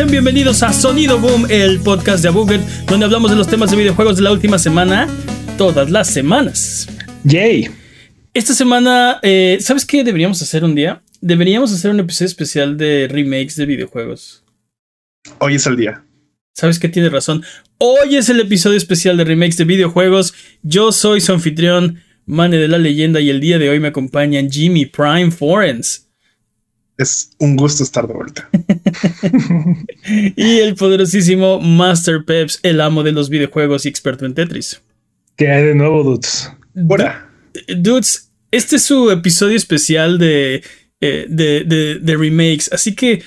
Sean bienvenidos a Sonido Boom, el podcast de Abuget, donde hablamos de los temas de videojuegos de la última semana, todas las semanas. Yay. Esta semana, eh, ¿sabes qué deberíamos hacer un día? Deberíamos hacer un episodio especial de remakes de videojuegos. Hoy es el día. ¿Sabes qué? Tienes razón. Hoy es el episodio especial de remakes de videojuegos. Yo soy su anfitrión, Mane de la Leyenda, y el día de hoy me acompañan Jimmy Prime Forens. Es un gusto estar de vuelta. y el poderosísimo Master Peps, el amo de los videojuegos y experto en Tetris. ¿Qué hay de nuevo, Dudes? Hola. Dudes, este es su episodio especial de, eh, de, de, remakes, así que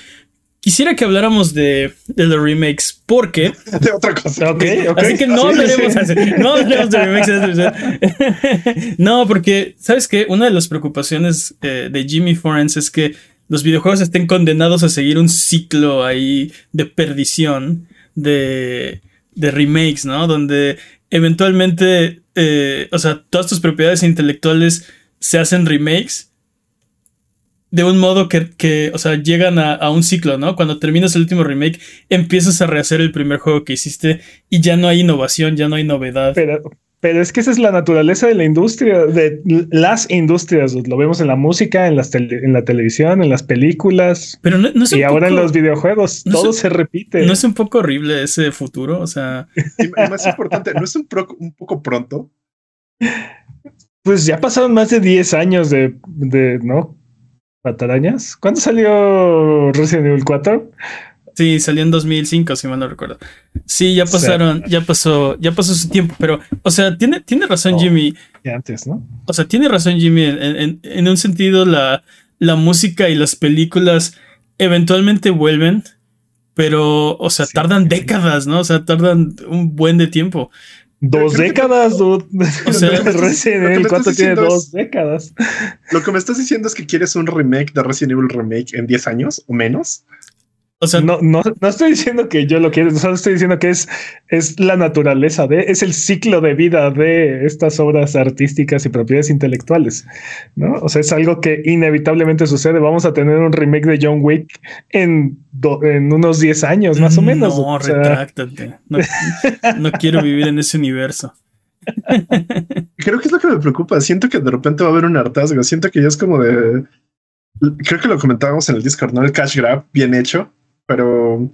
quisiera que habláramos de, de los remakes, porque... De otra cosa. Ok, ok. Así que no hablaremos, no hablaremos de remakes. no, porque, ¿sabes qué? Una de las preocupaciones eh, de Jimmy Forens es que los videojuegos estén condenados a seguir un ciclo ahí de perdición de, de remakes, ¿no? Donde eventualmente, eh, o sea, todas tus propiedades intelectuales se hacen remakes de un modo que, o sea, llegan a, un ciclo, ¿no? Cuando terminas el último remake, empiezas a rehacer el primer juego que hiciste y ya no hay innovación, ya no hay novedad. Pero, pero es que esa es la naturaleza de la industria, de las industrias. Lo vemos en la música, en, las en la televisión, en las películas. Pero no, es y ahora en los videojuegos. todo se repite. ¿No es un poco horrible ese futuro? O sea. Y, más importante, ¿no es un, un, poco pronto? Pues ya pasaron más de 10 años de, de ¿no? Patarañas. ¿Cuándo salió Resident Evil 4? Sí, salió en 2005, si mal no recuerdo. Sí, ya pasaron, ya pasó, ya pasó su tiempo, pero, o sea, tiene, tiene razón oh, Jimmy. antes, ¿no? O sea, tiene razón Jimmy. En, un sentido, la, la música y las películas eventualmente vuelven, pero, o sea, tardan décadas, ¿no? O sea, tardan un buen de tiempo. Dos décadas, dude. O sea, Resident Evil 4 tiene dos décadas. Lo que me estás diciendo es que quieres un remake de Resident Evil Remake en 10 años o menos. O sea, no, no, no estoy diciendo que yo lo quiero, solo estoy diciendo que es, es la naturaleza de, es el ciclo de vida de estas obras artísticas y propiedades intelectuales, ¿no? O sea, es algo que inevitablemente sucede. Vamos a tener un remake de John Wick en, en unos 10 años, más o menos. No, retráctate. No, quiero vivir en ese universo. Creo que es lo que me preocupa. Siento que de repente va a haber un hartazgo. Siento que ya es como de. Creo que lo comentábamos en el Discord, ¿no? El cash grab bien hecho pero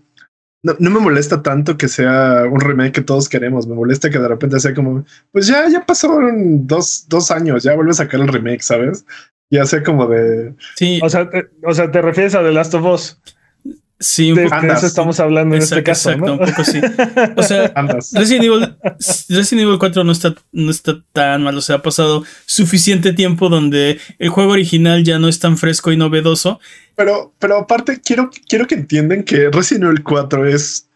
no, me molesta tanto que sea un remake que todos queremos. Me molesta que de repente sea como, pues ya, ya pasaron dos, dos años, ya vuelve a sacar el remake, ¿sabes? Ya sea como de. Sí. O sea, te, o sea, te refieres a The Last of Us. Sí, un de, poco. eso estamos hablando en este caso. Exacto, un poco sí. O sea, Resident Evil, Resident Evil 4 no está, no está tan mal. O sea, ha pasado suficiente tiempo donde el juego original ya no es tan fresco y novedoso. Pero, pero aparte, quiero, quiero que entiendan que Resident Evil 4 es.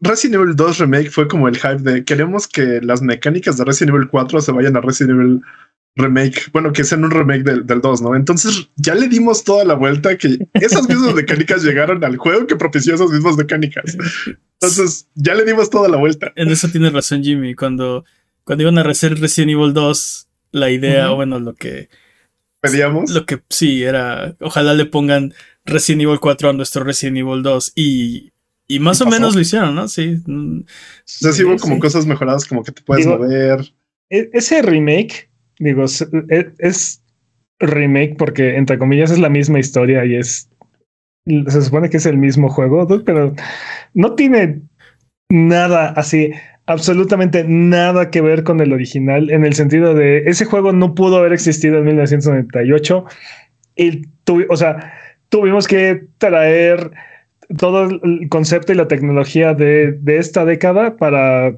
Resident Evil 2 Remake fue como el hype de queremos que las mecánicas de Resident Evil 4 se vayan a Resident Evil remake, bueno, que sean un remake del, del 2, ¿no? Entonces ya le dimos toda la vuelta que esas mismas mecánicas llegaron al juego que propició esas mismas mecánicas. Entonces ya le dimos toda la vuelta. En eso tienes razón, Jimmy. Cuando, cuando iban a hacer Resident Evil 2, la idea, bueno, lo que pedíamos. Lo que sí era, ojalá le pongan Resident Evil 4 a nuestro Resident Evil 2 y, y más o menos lo hicieron, ¿no? Sí. O sea, sí hubo como cosas mejoradas, como que te puedes mover. E, ese remake digo, e, es, remake porque entre comillas es la misma historia y es se supone que es el mismo juego, pero no tiene nada así, absolutamente nada que ver con el original en el sentido de ese juego no pudo haber existido en 1998 y o sea, tuvimos que traer todo el concepto y la tecnología de, de esta década para,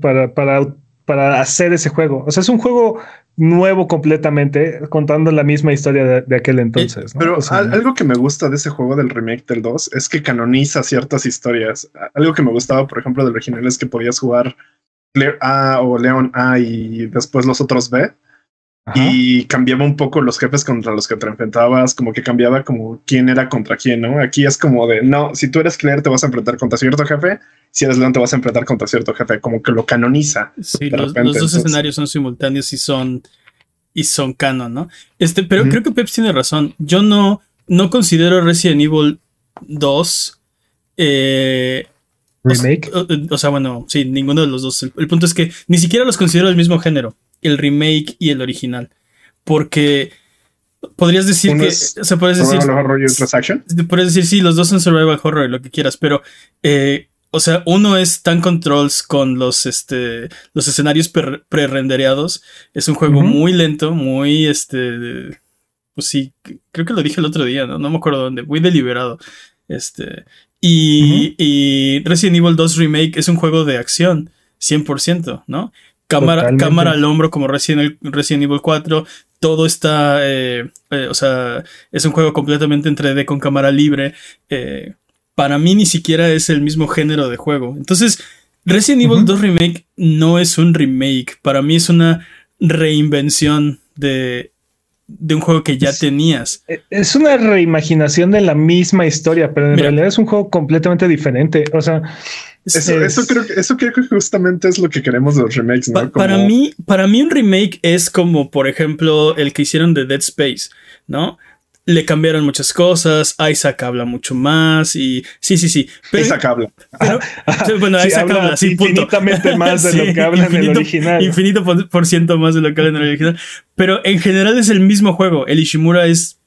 para, para, para hacer ese juego. O sea, es un juego nuevo completamente, contando la misma historia de, aquel entonces. Pero algo que me gusta de ese juego del remake del 2 es que canoniza ciertas historias. Algo que me gustaba, por ejemplo, del original es que podías jugar Claire A o Leon A y después los otros B. Y cambiaba un poco los jefes contra los que te enfrentabas, como que cambiaba como quién era contra quién, ¿no? Aquí es como de, no, si tú eres Claire te vas a enfrentar contra cierto jefe, si eres Leon te vas a enfrentar contra cierto jefe, como que lo canoniza. Sí, los, dos escenarios son simultáneos y son, y son canon, ¿no? Este, pero creo que Peps tiene razón. Yo no, no considero Resident Evil 2. Eh, Remake. O, o, sea, bueno, sí, ninguno de los dos. El, el, punto es que ni siquiera los considero el mismo género, el remake y el original. Porque podrías decir que. O sea, puedes decir. Horror y. Puedes decir, sí, los dos son survival horror, lo que quieras, pero. Eh, o sea, uno es tan controls con los, este, los escenarios pre-rendereados. Es un juego muy lento, muy, este, pues sí, creo que lo dije el otro día, ¿no? No me acuerdo dónde, muy deliberado. Este, y, y Resident Evil 2 Remake es un juego de acción, 100%, ¿no? Cámara, Totalmente. cámara al hombro como Resident, Resident Evil 4, todo está, eh, eh, o sea, es un juego completamente en 3D con cámara libre. eh, para mí ni siquiera es el mismo género de juego. Entonces, Resident Evil Ujú. 2 Remake no es un remake. Para mí es una reinvención de, de un juego que ya Es- tenías. Es una reimaginación de la misma historia, pero en Mira. realidad es un juego completamente diferente. O sea, Eso, es- eso creo que eso creo que justamente es lo que queremos de los remakes, ¿no? Pa- Como- para, mí, para mí un remake es como, por ejemplo, el que hicieron de Dead Space, ¿no? Le cambiaron muchas cosas, Isaac habla mucho más y sí, sí, sí. Pero, Isaac habla. pero- bueno, sí, Isaac habla habla, sí, punto. infinitamente más de Sí, lo que habla en el infinito- original. Infinito por, por ciento más de lo que habla en el original. Pero en general es el mismo juego. El Ishimura es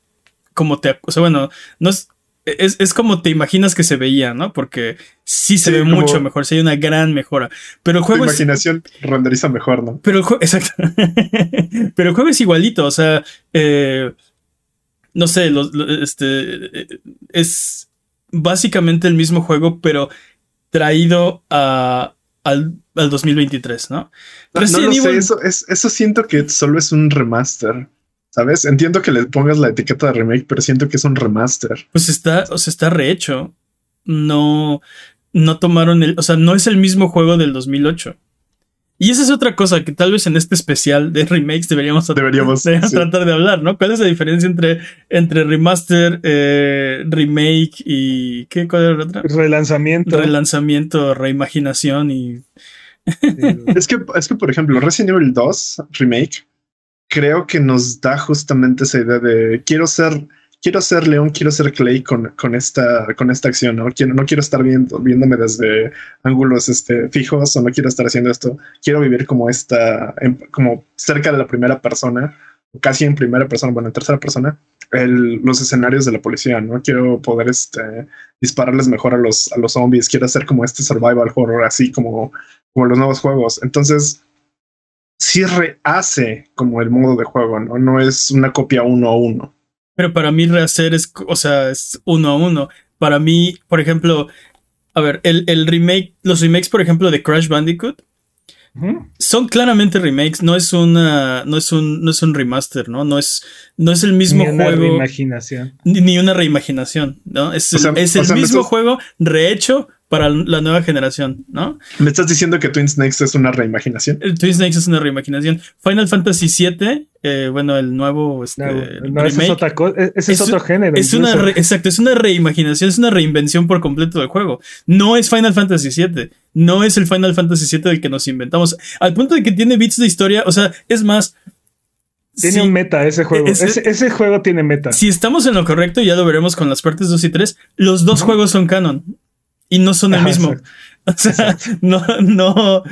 como te. O sea, bueno, no es. Es, es como te imaginas que se veía, ¿no? Porque sí se Sí, ve mucho mejor, sí hay una gran mejora. Pero el Tu juego es, imaginación renderiza mejor, ¿no? pero el juego, exacto. pero el juego es igualito, o sea, eh, no sé, lo- este, eh, es básicamente el mismo juego, pero traído a, al, al 2023, ¿no? No, no Resident lo sé, eso, es, eso siento que solo es un remaster. ¿Sabes? Entiendo que le pongas la etiqueta de remake, pero siento que es un remaster. Pues está, o sea, está rehecho. No, no tomaron el, o sea, no es el mismo juego del 2008. Y esa es otra cosa que tal vez en este especial de remakes deberíamos, Deberíamos. sí. tratar de hablar, ¿no? ¿Cuál es la diferencia entre, entre remaster, eh, remake y qué? ¿Cuál era la otra? Relanzamiento. Relanzamiento, reimaginación y Es que, es que, por ejemplo, Resident Evil 2 Remake creo que nos da justamente esa idea de quiero ser, quiero ser León, quiero ser Clay con, con esta, con esta acción, ¿no? Quiero, no quiero estar viendo, viéndome desde ángulos este, fijos o no quiero estar haciendo esto. Quiero vivir como esta, en- como cerca de la primera persona, casi en primera persona, bueno, en tercera persona, los escenarios de la policía, ¿no? Quiero poder este, dispararles mejor a los, a los zombies, quiero hacer como este survival horror, así como como los nuevos juegos. Entonces, sí rehace como el modo de juego, ¿no? No es una copia uno a uno. Pero para mí rehacer es, o sea, es uno a uno. Para mí, por ejemplo, a ver, el, el remake, los remakes, por ejemplo, de Crash Bandicoot, son claramente remakes, no es una, no es un, no es un remaster, ¿no? No es, no es el mismo Ni una juego, reimaginación. ni, ni una reimaginación, ¿no? Es, O sea, el, es o el sea, me mismo estás- juego rehecho para la nueva generación, ¿no? ¿Me estás diciendo que Twin Snakes es una reimaginación? El Twin Snakes es una reimaginación. Final Fantasy VII, eh, bueno, el nuevo este, No, no, ese es remake, otra cosa. Ese es, Es- otro género. Es una incluso. re- exacto, es una reimaginación, es una reinvención por completo del juego. No es Final Fantasy VII, no es el Final Fantasy VII del que nos inventamos. Al punto de que tiene bits de historia, o sea, es más. Tiene un meta ese juego. Ese- Ese, ese juego tiene meta. si estamos en lo correcto, ya lo veremos con las partes 2 y 3, los dos juegos son canon. Y no son el Ajá, mismo. exacto. O sea, no, no, no,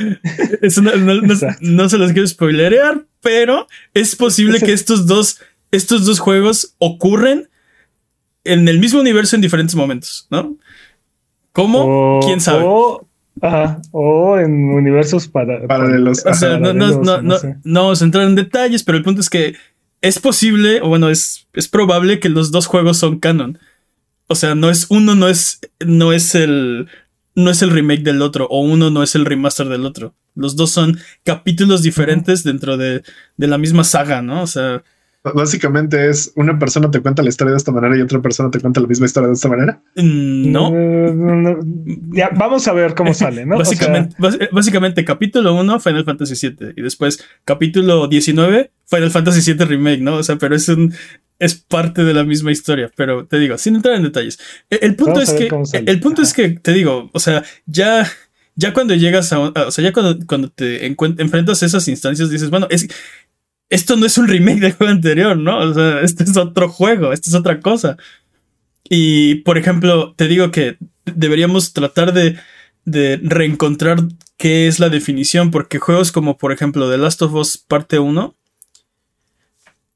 no- Exacto. no se los quiero spoilerear, pero es posible que estos dos, estos dos juegos ocurren en el mismo universo en diferentes momentos, ¿no? ¿Cómo? O- ¿Quién sabe? O, ajá, o en universos para, Paralelos. o sea, no, no, no, no, sé. no vamos a entrar en detalles, pero el punto es que es posible, o bueno, es, es probable que los dos juegos son canon. O sea, no es uno, no es, no es el, no es el remake del otro, o uno no es el remaster del otro. Los dos son capítulos diferentes dentro de, de la misma saga, ¿no? O sea, Básicamente es una persona te cuenta la historia de esta manera y otra persona te cuenta la misma historia de esta manera. mm, no. Ya, vamos a ver cómo sale, ¿no? O sea, Básicamente, básicamente, capítulo 1, Final Fantasy VII. Y después, capítulo 19, Final Fantasy VII Remake, ¿no? O sea, pero es un. Es parte de la misma historia. Pero te digo, sin entrar en detalles. El, el punto Vamos es que. El punto Ajá. es que, te digo, o sea, ya. Ya cuando llegas a. o sea, ya cuando, cuando te encuent- enfrentas a esas instancias, dices, bueno, es. Esto no es un remake del juego anterior, ¿no? O sea, este es otro juego, esto es otra cosa. Y, por ejemplo, te digo que deberíamos tratar de, de reencontrar qué es la definición, porque juegos como, por ejemplo, The Last of Us parte 1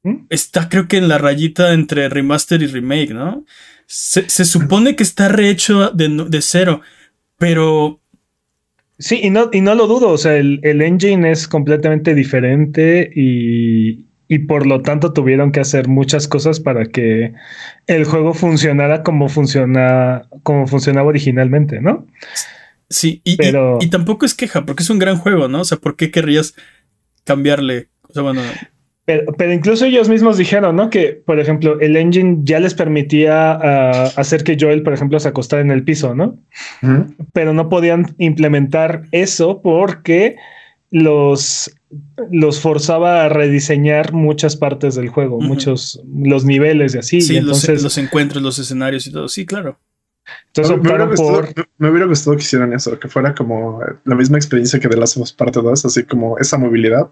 ¿Mm? está creo que en la rayita entre remaster y remake, ¿no? Se, se supone que está rehecho de cero, pero Sí, y no, y no lo dudo, o sea, el, el engine es completamente diferente y, y por lo tanto tuvieron que hacer muchas cosas para que el juego funcionara como, funciona, como funcionaba originalmente, ¿no? sí, y, y- Pero- y tampoco es queja, porque es un gran juego, ¿no? O sea, ¿por qué querrías cambiarle? O sea, bueno, Pero, pero incluso ellos mismos dijeron, ¿no? Que, por ejemplo, el engine ya les permitía ah, hacer que Joel, por ejemplo, se acostara en el piso, ¿no? Pero no podían implementar eso porque los, los forzaba a rediseñar muchas partes del juego, muchos, los niveles y así. sí, y entonces, los encuentros, los escenarios y todo. Sí, claro. entonces me, hubiera gustado, por... me hubiera gustado que hicieran eso, que fuera como la misma experiencia que de Last of Us Parte 2, así como esa movilidad.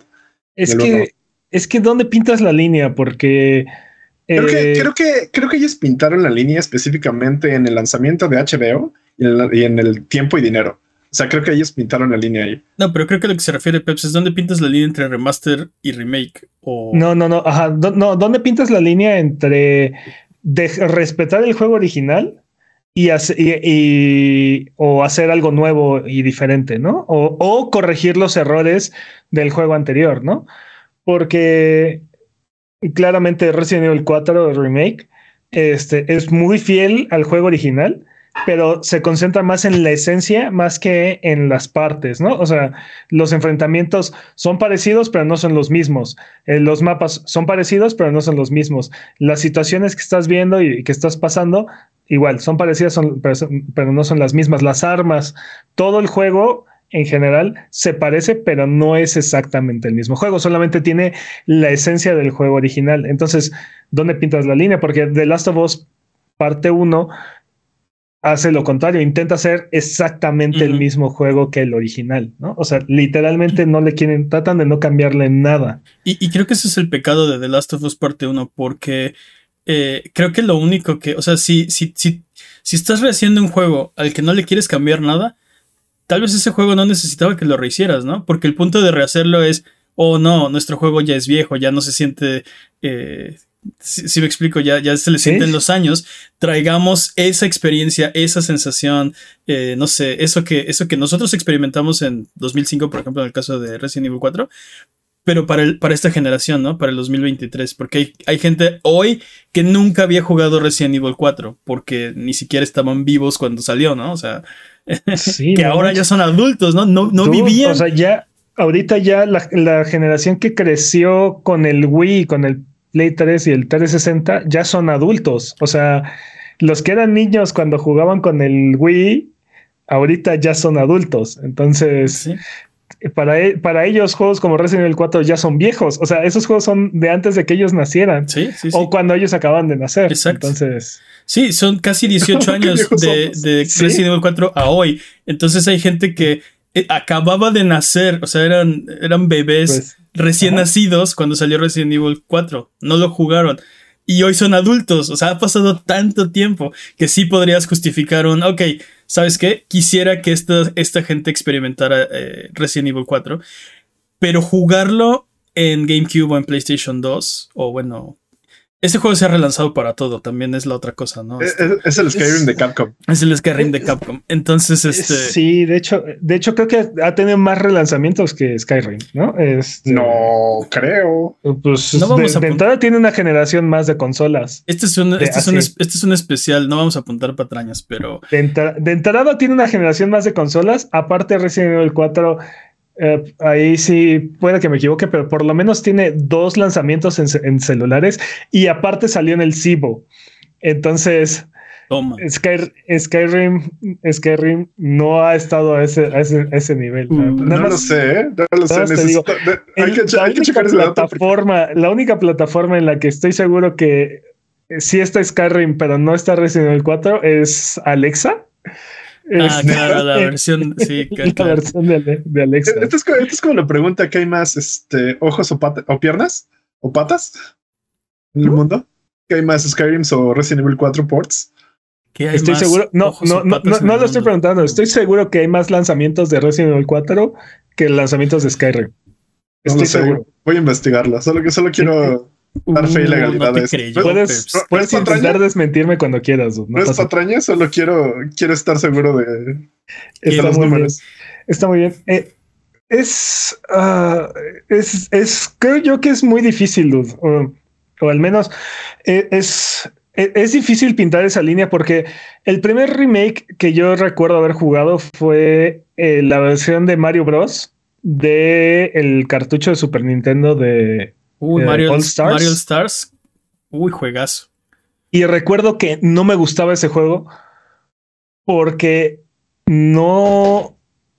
Es luego- que, es que ¿dónde pintas la línea? Porque... Creo, que, eh, creo, que, creo que ellos pintaron la línea específicamente en el lanzamiento de HBO y en, la- y en el tiempo y dinero. O sea, creo que ellos pintaron la línea ahí. No, pero creo que lo que se refiere Peps es dónde pintas la línea entre remaster y remake. O... No, no, no, ajá. no, ¿dónde pintas la línea entre de respetar el juego original y, hace- y- y- o hacer algo nuevo y diferente, ¿no? O, o corregir los errores del juego anterior, ¿no? Porque claramente Resident Evil 4 Remake este, es muy fiel al juego original, pero se concentra más en la esencia más que en las partes, ¿no? O sea, los enfrentamientos son parecidos, pero no son los mismos. Eh, los mapas son parecidos, pero no son los mismos. Las situaciones que estás viendo y que estás pasando, igual, son parecidas, pero no son las mismas. Las armas, todo el juego en general se parece, pero no es exactamente el mismo juego, solamente tiene la esencia del juego original. Entonces, ¿dónde pintas la línea? Porque The Last of Us parte 1 hace lo contrario, intenta hacer exactamente el mismo juego que el original, ¿no? O sea, literalmente no le quieren, tratan de no cambiarle nada. Y, y creo que ese es el pecado de The Last of Us Parte 1, porque eh, creo que lo único que, o sea, si, si, si, si estás rehaciendo un juego al que no le quieres cambiar nada, tal vez ese juego no necesitaba que lo rehicieras, ¿no? Porque el punto de rehacerlo es, oh no, nuestro juego ya es viejo, ya no se siente... Eh, si, si me explico, ya, ya se le Sí. sienten los años, traigamos esa experiencia, esa sensación, eh, no sé, eso que, eso que nosotros experimentamos en 2005, por ejemplo, en el caso de Resident Evil 4, pero para, el, para esta generación, ¿no? Para el 2023, porque hay, hay gente hoy que nunca había jugado Resident Evil 4, porque ni siquiera estaban vivos cuando salió, ¿no? O sea, Sí, que no ahora manches. ya son adultos, ¿no? No, no Dude, vivían. O sea, ya, ahorita ya la, la generación que creció con el Wii, con el Play 3 y el 360, ya son adultos. O sea, los que eran niños cuando jugaban con el Wii, ahorita ya son adultos. Entonces, Sí. Para, e- para ellos, juegos como Resident Evil 4 ya son viejos. O sea, esos juegos son de antes de que ellos nacieran. Sí, sí, sí. O cuando ellos acaban de nacer. Exacto. Entonces, Sí, son casi 18 Qué años de. Resident Evil 4 a hoy. Entonces hay gente que eh, acababa de nacer, o sea, eran, eran bebés pues, recién ajá. nacidos cuando salió Resident Evil 4. No lo jugaron. Y hoy son adultos. O sea, ha pasado tanto tiempo que sí podrías justificar un, ok, ¿sabes qué? Quisiera que esta, esta gente experimentara eh, Resident Evil 4. Pero jugarlo en GameCube o en PlayStation 2, o bueno, este juego se ha relanzado para todo, también es la otra cosa, ¿no? Es, Este, es- es el Skyrim de Capcom. es el Skyrim de Capcom. Entonces, este... Sí, de hecho, de hecho creo que ha tenido más relanzamientos que Skyrim, ¿no? Este, No creo. Pues No vamos de, a de pon- entrada tiene una generación más de consolas. Este es, un, De- este, es un, este es un especial, no vamos a apuntar patrañas, pero De, entra- de entrada tiene una generación más de consolas. Aparte Resident Evil 4, eh, ahí sí puede que me equivoque, pero por lo menos tiene dos lanzamientos en, ce- en celulares y aparte salió en el Cibo. Entonces, toma. Sky- Skyrim, Skyrim no ha estado a ese, a ese, a ese nivel. Nada No más- lo sé, ¿eh? No lo sé. digo, hay, El- que, la, hay que única checar ese dato. porque- plataforma, la única plataforma en la que estoy seguro que eh, sí está Skyrim, pero no está Resident Evil 4 es Alexa. Ah, Es- claro, la versión, sí, la claro. versión de, de Alexa. Esto es, como, esto es como la pregunta que hay más este, ojos o, pata- o piernas o patas en el mundo. ¿Qué hay más Skyrims o Resident Evil 4 ports? estoy seguro, no, no, no, no, lo estoy preguntando, estoy seguro que hay más lanzamientos de Resident Evil 4 que lanzamientos de Skyrim. Estoy seguro. Voy a investigarla, solo que solo quiero dar fe y uh, legalidad Puedes, puedes intentar desmentirme cuando quieras. No, es patraña, solo quiero, quiero estar seguro de, Está muy números. Bien. Está muy bien. Eh, es, uh, es, es, creo yo que es muy difícil, dude. o al menos eh, es, e, es difícil pintar esa línea porque el primer remake que yo recuerdo haber jugado fue eh, la versión de Mario Bros. de el cartucho de Super Nintendo de Uy, Mario, All Stars. Mario Stars. Uy, juegazo. Y recuerdo que no me gustaba ese juego porque no,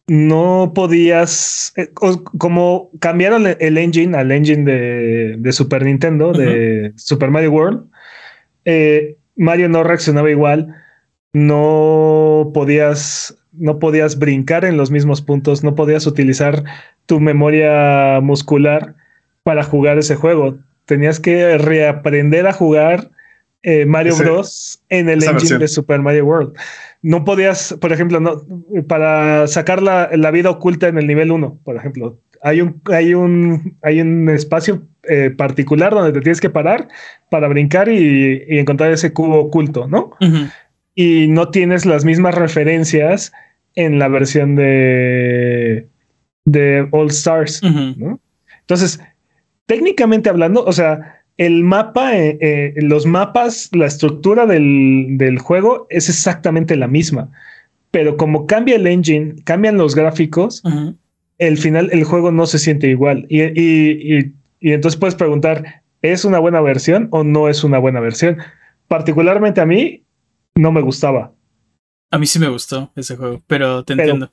no podías, eh, como cambiaron el engine al engine de, Super Nintendo, de Super Mario World, eh, Mario no reaccionaba igual, no podías, no podías brincar en los mismos puntos, no podías utilizar tu memoria muscular para jugar ese juego. Tenías que reaprender a jugar eh, Mario Bros. en el engine de Super Mario World. No podías, por ejemplo, no, para sacar la, la vida oculta en el nivel 1, por ejemplo, hay un, hay un, hay un espacio eh, particular donde te tienes que parar para brincar y, encontrar ese cubo oculto, ¿no? Y no tienes las mismas referencias en la versión de, de All Stars, ¿no? Entonces, técnicamente hablando, o sea, el mapa, eh, eh, los mapas, la estructura del, del, juego es exactamente la misma. Pero como cambia el engine, cambian los gráficos, el final, el juego no se siente igual. Y, y, y, entonces puedes preguntar, ¿es una buena versión o no es una buena versión? Particularmente a mí, no me gustaba. A mí sí me gustó ese juego, pero te entiendo.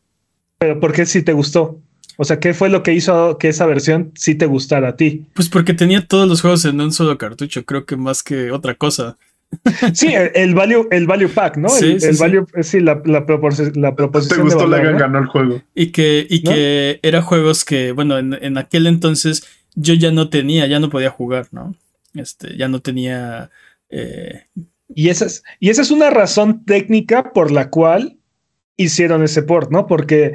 Pero ¿por qué sí te gustó? O sea, ¿qué fue lo que hizo que esa versión sí te gustara a ti? Pues porque tenía todos los juegos en un solo cartucho, creo que más que otra cosa. Sí, el, value, el value pack, ¿no? Sí, el, value, sí, la, la, proposición. ¿Te gustó la que ganó el juego? Y que, y que era juegos que, bueno, en, en, aquel entonces yo ya no tenía, ya no podía jugar, ¿no? Este, ya no tenía. Eh... Y, esa es, y esa es una razón técnica por la cual hicieron ese port, ¿no? Porque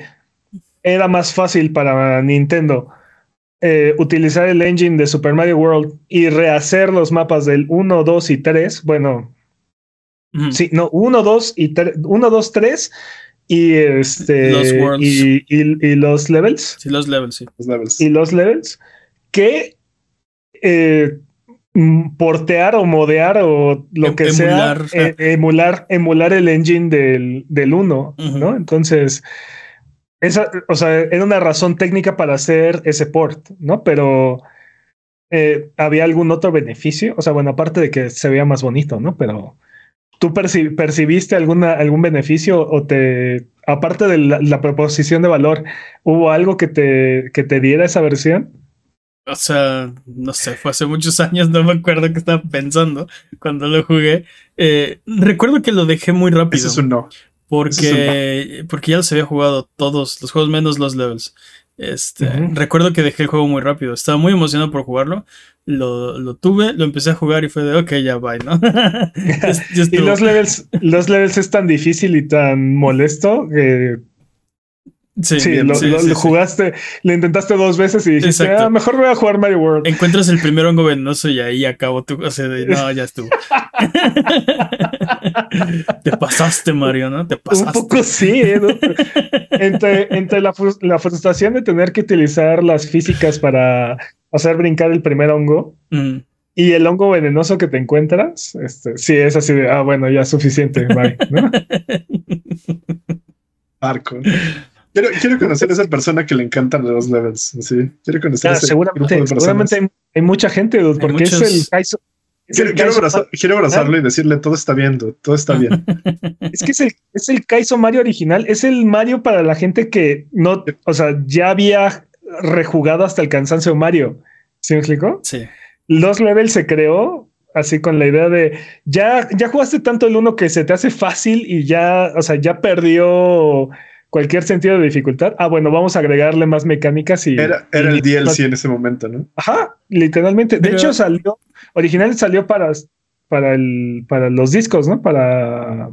era más fácil para Nintendo eh, utilizar el engine de Super Mario World y rehacer los mapas del 1, 2 y 3. Bueno, sí, no, 1, 2 y 3, 1, 2, 3 y este los y, y, y, los levels. Sí, los levels, sí. Los levels. Y los levels que eh, portear o modear o lo que emular, sea, eh, emular, emular el engine del, del 1, ¿no? Entonces, esa, o sea, era una razón técnica para hacer ese port, ¿no? Pero eh, había algún otro beneficio, o sea, bueno, aparte de que se veía más bonito, ¿no? Pero ¿tú percibiste alguna, algún beneficio o te, aparte de la, proposición de valor, hubo algo que te, que te diera esa versión? O sea, no sé, fue hace muchos años, no me acuerdo qué estaba pensando cuando lo jugué. Eh, recuerdo que lo dejé muy rápido. Eso es un no. Porque, porque ya los había jugado todos, los juegos menos los levels. Este, Recuerdo que dejé el juego muy rápido. Estaba muy emocionado por jugarlo. Lo, lo tuve, lo empecé a jugar y fue de ok, ya bye, ¿no? y los levels, los levels es tan difícil y tan molesto que Sí, lo, jugaste, le intentaste dos veces y dijiste, ah, mejor voy a jugar Mario World. Encuentras el primer hongo venenoso y ahí acabó tu. O sea, no, ya estuvo. Te pasaste, Mario, ¿no? Te pasaste. Un poco sí, ¿eh? entre, entre la, frustración de tener que utilizar las físicas para hacer brincar el primer hongo mm. y el hongo venenoso que te encuentras, este, sí, es así de, ah, bueno, ya es suficiente, bye, ¿no? Arco. Quiero, conocer a esa persona que le encantan los levels. Sí, quiero conocer a ese seguramente, seguramente hay, mucha gente, porque es el Kaizo. quiero, abrazarlo y decirle todo está bien, todo está bien. es que es el, es el Kaizo Mario original, es el Mario para la gente que no, o sea, ya había rejugado hasta el cansancio Mario. ¿Sí me explico? Sí. Los levels se creó así con la idea de ya, ya jugaste tanto el uno que se te hace fácil y ya, o sea, ya perdió cualquier sentido de dificultad. Ah, bueno, vamos a agregarle más mecánicas y. Era, era el DLC en ese momento, ¿no? Ajá, literalmente. De hecho, salió, original salió para, para, el, para los discos, ¿no? Para,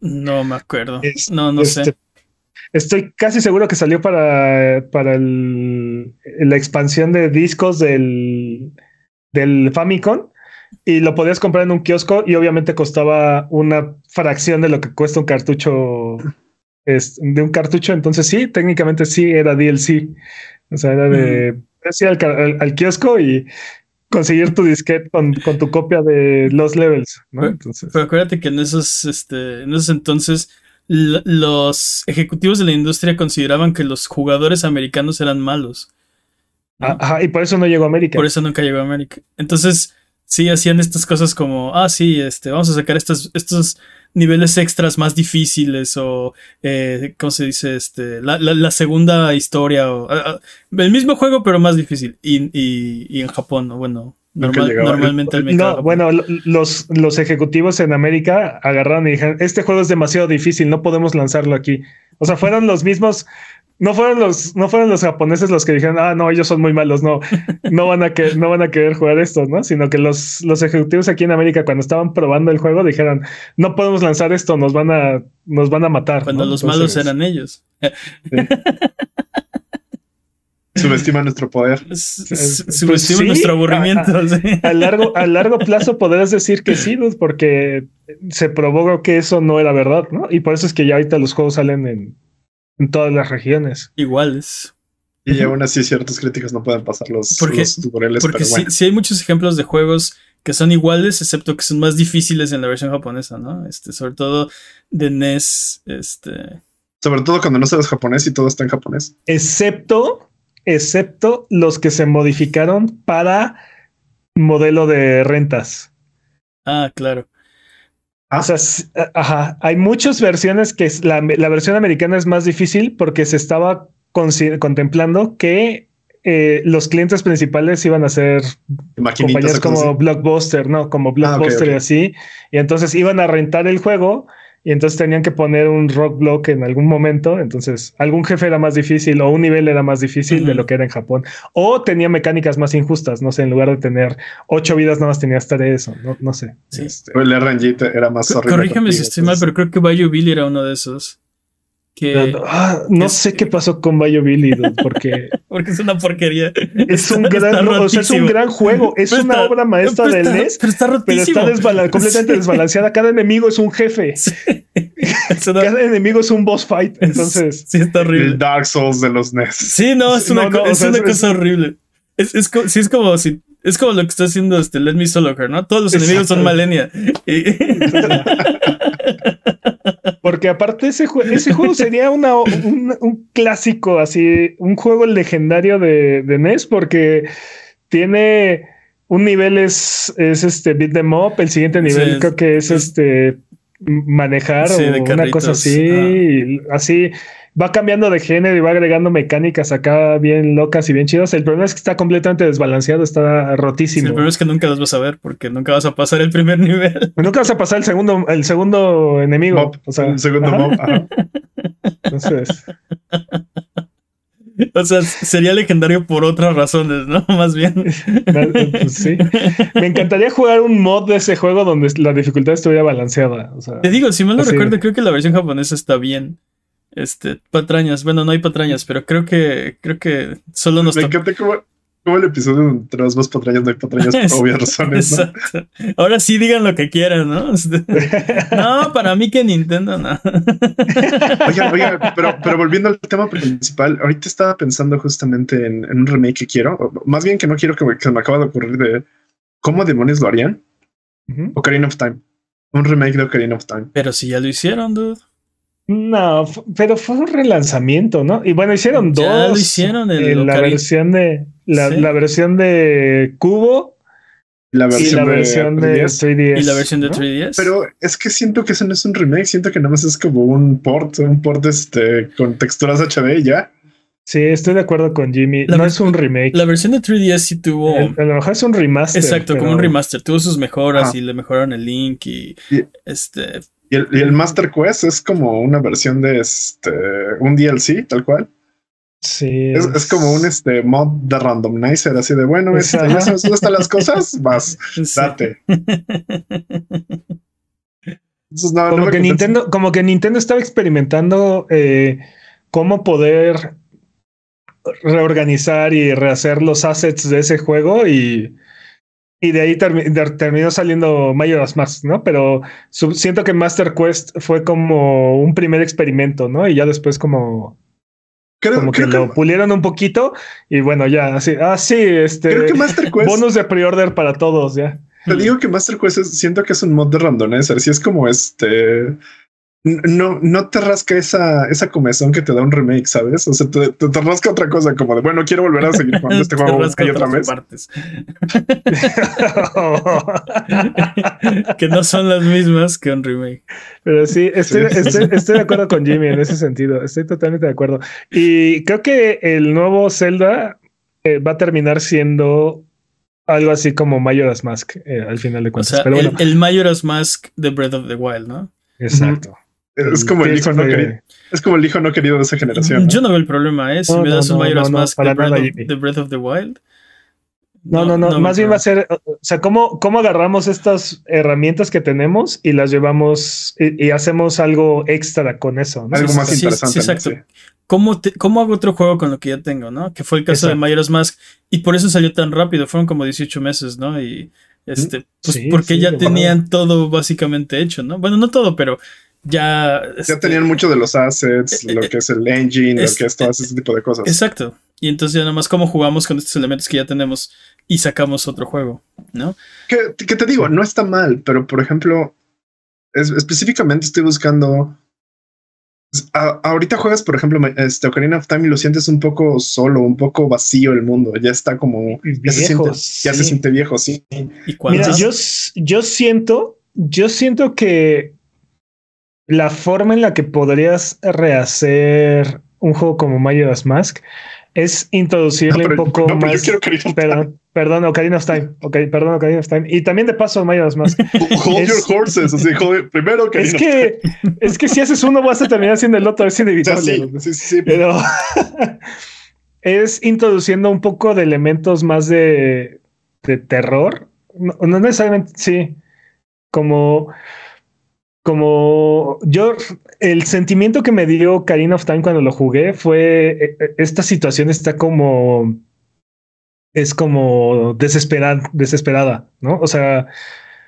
No me acuerdo. Es- no, no sé. Este, Estoy casi seguro que salió para, para el- la expansión de discos del, del Famicom y lo podías comprar en un kiosco y obviamente costaba una fracción de lo que cuesta un cartucho es, de un cartucho. Entonces sí, técnicamente sí era DLC. O sea, era de sí, al, ca- al- al kiosco y conseguir tu disquete con, con tu copia de los levels. ¿no? Pero- Entonces, Pero acuérdate que en esos, este, en esos entonces los ejecutivos de la industria consideraban que los jugadores americanos eran malos. ¿no? ajá, y por eso no llegó a América. Por eso nunca llegó a América. Entonces, sí hacían estas cosas como, ah, sí, este, vamos a sacar estos, estos niveles extras más difíciles o, eh, ¿cómo se dice? Este, la, la- la segunda historia o el mismo juego pero más difícil. Y, y- y en Japón, ¿no? bueno, normal- normalmente el mercado. No, bueno, lo- los, los ejecutivos en América agarraron y dijeron, este juego es demasiado difícil, no podemos lanzarlo aquí. O sea, fueron los mismos, no fueron los, no fueron los japoneses los que dijeron, ah, no, ellos son muy malos, no, no van a que, no van a querer jugar esto, ¿no? Sino que los, los ejecutivos aquí en América, cuando estaban probando el juego, dijeron, no podemos lanzar esto, nos van a, nos van a matar. Cuando ¿no? los Entonces, malos eran ellos. Subestima nuestro poder. S- Pues Subestima sí, nuestro aburrimiento. a- sí. A largo, a largo plazo podrás decir que sí, dude, porque se probó que eso no era verdad, ¿no? Y por eso es que ya ahorita los juegos salen en, en todas las regiones. Iguales. Y aún así ciertos críticos no pueden pasar los, Porque- los tutoriales, Porque pero sí, bueno. sí hay muchos ejemplos de juegos que son iguales, excepto que son más difíciles en la versión japonesa, ¿no? Este, sobre todo de NES, este. Sobre todo cuando no sabes japonés y todo está en japonés. Excepto, excepto los que se modificaron para modelo de rentas. Ah, claro. Ah. O sea, s- ajá, hay muchas versiones que es la, la versión americana es más difícil porque se estaba contemplando que eh, los clientes principales iban a ser compañías como. Blockbuster, ¿no? Como Blockbuster ok. y así. Y entonces iban a rentar el juego y entonces tenían que poner un rock block en algún momento. Entonces algún jefe era más difícil o un nivel era más difícil de lo que era en Japón. O tenía mecánicas más injustas. No sé, en lugar de tener ocho vidas, nada más tenías tres o no, no sé. Sí. Este, El RNG era más horrible. Corrígeme si estoy mal, pero creo que Bayou Billy era uno de esos. Que. ah, no es- sé qué pasó con Bayo Billy, dude, porque Porque es una porquería. es un Está- gran, está no, o sea, es un gran juego. Es Pero una está- obra maestra pero del está- NES. Pero está Pero rotísimo. está desbala- completamente Sí. desbalanceada. Cada enemigo es un jefe. Es una- Cada enemigo es un boss fight. Entonces, Sí, está horrible. El Dark Souls de los NES. Sí, no, es una, No, no, o sea, una es- cosa horrible. Es, es, co- sí, es como si. Es como lo que está haciendo este Let Me Solo Her, ¿no? Todos los enemigos son. Malenia. Y- porque aparte ese, jue- ese juego sería una, un, un clásico, así, un juego legendario de, de NES, porque tiene un nivel es, es este beat them up, el siguiente nivel Sí, creo que es es- este manejar Sí, o una cosa así, y así va cambiando de género y va agregando mecánicas acá bien locas y bien chidas. El problema es que está completamente desbalanceado, está Sí, rotísimo. el problema es que nunca los vas a ver porque nunca vas a pasar el primer nivel. Nunca vas a pasar el segundo, el segundo enemigo. Mob, o sea, el segundo ajá. mob. ajá. Entonces, O sea, sería legendario por otras razones, ¿no? Más bien. pues sí. Me encantaría jugar un mod de ese juego donde la dificultad estuviera balanceada. O sea, Te digo, si mal no Así. recuerdo, creo que la versión japonesa está bien. Este, patrañas. Bueno, no hay patrañas, pero creo que, creo que solo nos Me encanta cómo, cómo el episodio tenemos más patrañas, no hay patrañas por obvias razones. ¿no? Exacto. Ahora sí digan lo que quieran, ¿no? No, para mí que Nintendo no. Oigan, oigan, pero, pero volviendo al tema principal, ahorita estaba pensando justamente en, en un remake que quiero, o más bien que no quiero que me, que me acaba de ocurrir de cómo demonios lo harían. Ujú. Ocarina of Time. Un remake de Ocarina of Time. Pero si ya lo hicieron, dude. No, pero fue un relanzamiento, ¿no? Y bueno, hicieron Ya dos. lo hicieron, el en la versión de la, Sí. la versión de Cubo La y versión, la de versión de 3DS. 3DS. Y la versión de ¿no? 3DS. Pero es que siento que eso no es un remake, siento que nada más es como un port, un port este, con texturas HD y ya. Sí, estoy de acuerdo con Jimmy. La no es un remake. la versión de 3DS sí tuvo. El- a lo mejor es un remaster. Exacto, como un remaster. Tuvo sus mejoras y le mejoraron el link y Y- este. Y el, y el Master Quest es como una versión de este, un DLC, tal cual. Sí. Es, es como un este mod de randomizer, así de bueno, Pues, este, ya sabes dónde están las cosas, vas, sí. date. Entonces, no, no como que. Nintendo, como que Nintendo estaba experimentando eh, cómo poder reorganizar y rehacer los assets de ese juego y, y de ahí terminó saliendo Majora's Mask, ¿no? Pero siento que Master Quest fue como un primer experimento, ¿no? Y ya después como, Creo, como que lo pulieron un poquito y bueno, ya así, ah, sí, este creo que Master Quest. bonus de pre-order para todos, ya. Te digo que Master Quest es- siento que es un mod de randomizer. Si es como este. No, no te rasca esa, esa comezón que te da un remake, ¿sabes? O sea, te, te, te rasca otra cosa, como de bueno, quiero volver a seguir jugando este Te juego y otra vez. partes. que no son las mismas que un remake. Pero sí, estoy, Sí. estoy- estoy de acuerdo con Jimmy en ese sentido. Estoy totalmente de acuerdo. Y creo que el nuevo Zelda eh, va a terminar siendo algo así como Majora's Mask eh, al final de O cuentas. sea, Pero el, bueno, el Majora's Mask de Breath of the Wild, ¿no? exacto. Es como el hijo no querido. Es como el hijo no querido de esa generación. ¿no? Yo no veo el problema, ¿eh? Si No, me no, das un Majora's no, no, Mask de, Breath of, Jimmy. de Breath of the Wild. No, no, no, más bien va a ser, o sea, ¿cómo, cómo agarramos estas herramientas que tenemos y las llevamos y, y hacemos algo extra con eso? ¿no? Algo Sí, más sí, sí, interesante. sí, exacto. Sí. ¿Cómo, te- ¿Cómo hago otro juego con lo que ya tengo, no? Que fue el caso de. Majora's Mask. Y por eso salió tan rápido. Fueron como 18 meses, ¿no? Y este, pues Sí, porque sí, ya tenían todo básicamente hecho, ¿no? Bueno, no todo, pero ya. Ya este, tenían mucho de los assets, eh, lo que es el engine, es- lo que es todo ese tipo de cosas. Exacto. Y entonces ya nada más cómo jugamos con estos elementos que ya tenemos y sacamos otro juego, ¿no? Que, que te digo, no está mal, pero por ejemplo, es- específicamente estoy buscando. a- ahorita juegas, por ejemplo, este Ocarina of Time y lo sientes un poco solo, un poco vacío el mundo. Ya está como. Ya, se, siente, Viejo, ya se sí. siente viejo, sí. Y cuando Mira, yo, yo siento, yo siento que la forma en la que podrías rehacer un juego como Majora's Mask es introducirle No, pero- un poco no, pero yo más. quiero Perdón, perdón, Ocarina of Time. Ok, perdón, Ocarina of Time. Y también de paso Majora's Mask. Hold Es- your horses. Así, hold- primero Ocarina es of que, es que si haces uno vas a terminar haciendo el otro, es inevitable. sí, sí, sí, sí. Pero es introduciendo un poco de elementos más de, de terror. No, no necesariamente, sí. Como, como yo, el sentimiento que me dio Ocarina of Time cuando lo jugué fue eh, eh, esta situación está como es como desesperada, desesperada, ¿no? O sea,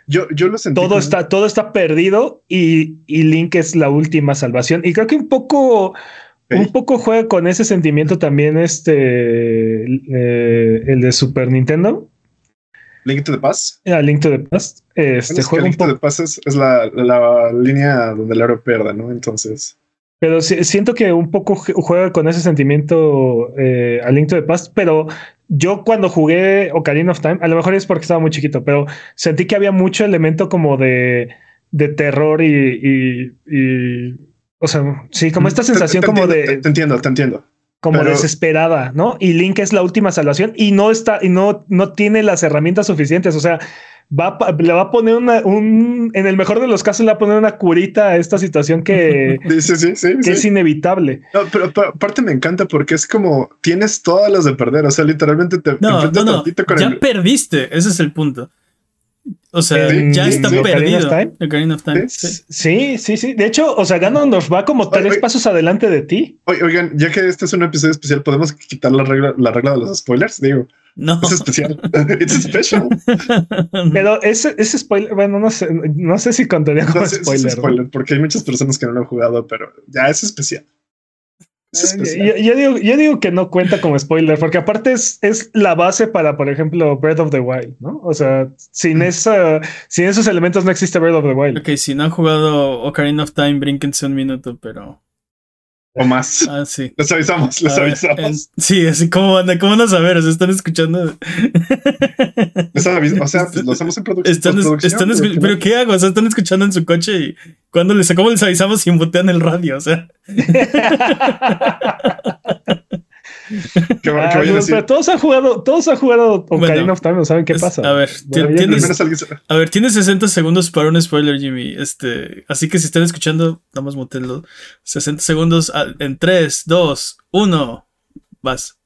Yo, yo lo sentí. todo como- está, todo está perdido y, y Link es la última salvación. Y creo que un poco, un poco juega con ese sentimiento también este eh, el de Super Nintendo, Link to the Past. a Link to the Past. Este es un Link to the Past es, es la, la línea donde el héroe pierde, ¿no? Entonces. pero sí- siento que un poco ju- juega con ese sentimiento eh, a Link to the Past, pero yo cuando jugué Ocarina of Time, a lo mejor es porque estaba muy chiquito, pero sentí que había mucho elemento como de, de terror y, y, y- o sea, sí, como esta Te- sensación te como entiendo, de Te, te entiendo, te entiendo. Como pero- desesperada, ¿no? Y Link es la última salvación y no está y no no tiene las herramientas suficientes, o sea, va a pa- le va a poner una un en el mejor de los casos le va a poner una curita a esta situación que Sí, sí, sí, sí. que sí. es inevitable. No, pero pa- aparte me encanta porque es como tienes todas las de perder. O sea, literalmente te, te No, no, enfrentas no. tantito con Ya el. perdiste. Ese es el punto. O sea, ya está sí, Ocarina perdido. of Time. Ocarina of Time. Sí. sí. Sí. De hecho, o sea, Ganondorf va como tres oye. pasos adelante de ti. Oigan, ya que este es un episodio especial, ¿podemos quitar la regla, la regla de los spoilers? Digo, No. es especial. It's special. Pero ese, ese spoiler, bueno, no sé, no sé si contaría como No, sí, sí, spoiler. es ¿no? spoiler, porque hay muchas personas que no lo han jugado, pero ya es especial. Yo, yo digo, yo digo que no cuenta como spoiler, porque aparte es, es la base para, por ejemplo, Breath of the Wild, ¿no? O sea, sin esa, sin esos elementos no existe Breath of the Wild. ok, si no han jugado Ocarina of Time, brínquense un minuto, pero. O más. Ah, sí. Les avisamos, les A ver, avisamos. en- sí, así como van a, cómo van a saber, o sea, están escuchando. Les o sea, pues lo hacemos en produ- Están, es- postproducción, están escu- pero ¿qué hago? O sea, están escuchando en su coche y cuando les, ¿cómo les avisamos si mutean el radio? O sea, que, Ah, que vayan pero, todos han jugado, todos han jugado Ocarina Bueno, of Time, no saben qué es- pasa. a ver, Bueno, tienes- a ver, tienes 60 segundos para un spoiler, Jimmy. Este, así que si están escuchando, nada más mutenlo. 60 segundos ah, en 3, 2, 1. Vas.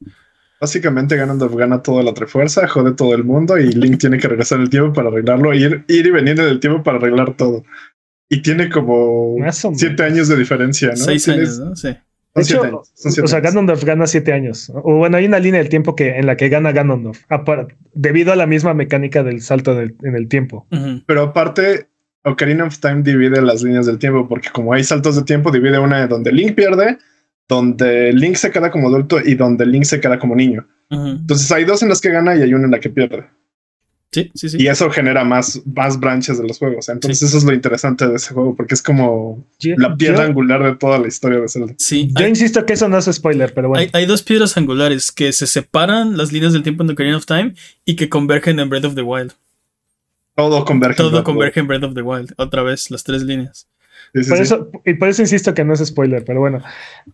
Básicamente Ganondorf gana toda la Trifuerza, jode todo el mundo y Link tiene que regresar el tiempo para arreglarlo, ir, ir y venir en el tiempo para arreglar todo. y tiene como Más o siete años de diferencia, ¿no? Seis Tienes- años, ¿no? Sí. De son hecho, siete años, son siete o sea. Ganondorf gana siete años. O bueno, hay una línea del tiempo que en la que gana Ganondorf, debido a la misma mecánica del salto en el tiempo. Pero aparte, Ocarina of Time divide las líneas del tiempo, porque como hay saltos de tiempo, divide una donde Link pierde, donde Link se queda como adulto y donde Link se queda como niño. Entonces hay dos en las que gana y hay una en la que pierde. Sí, sí, sí. Y eso genera más, más branches de los juegos. Entonces eso es lo interesante de ese juego, porque es como Yo, la piedra yo- angular de toda la historia de Zelda. Sí, yo hay, insisto que eso no es spoiler, pero bueno. hay- hay dos piedras angulares que se separan las líneas del tiempo en Ocarina of Time y que convergen en Breath of the Wild. Todo converge. Todo converge en Breath of the Wild. Otra vez, las tres líneas. Sí, por sí. eso, y por eso insisto que no es spoiler, pero bueno.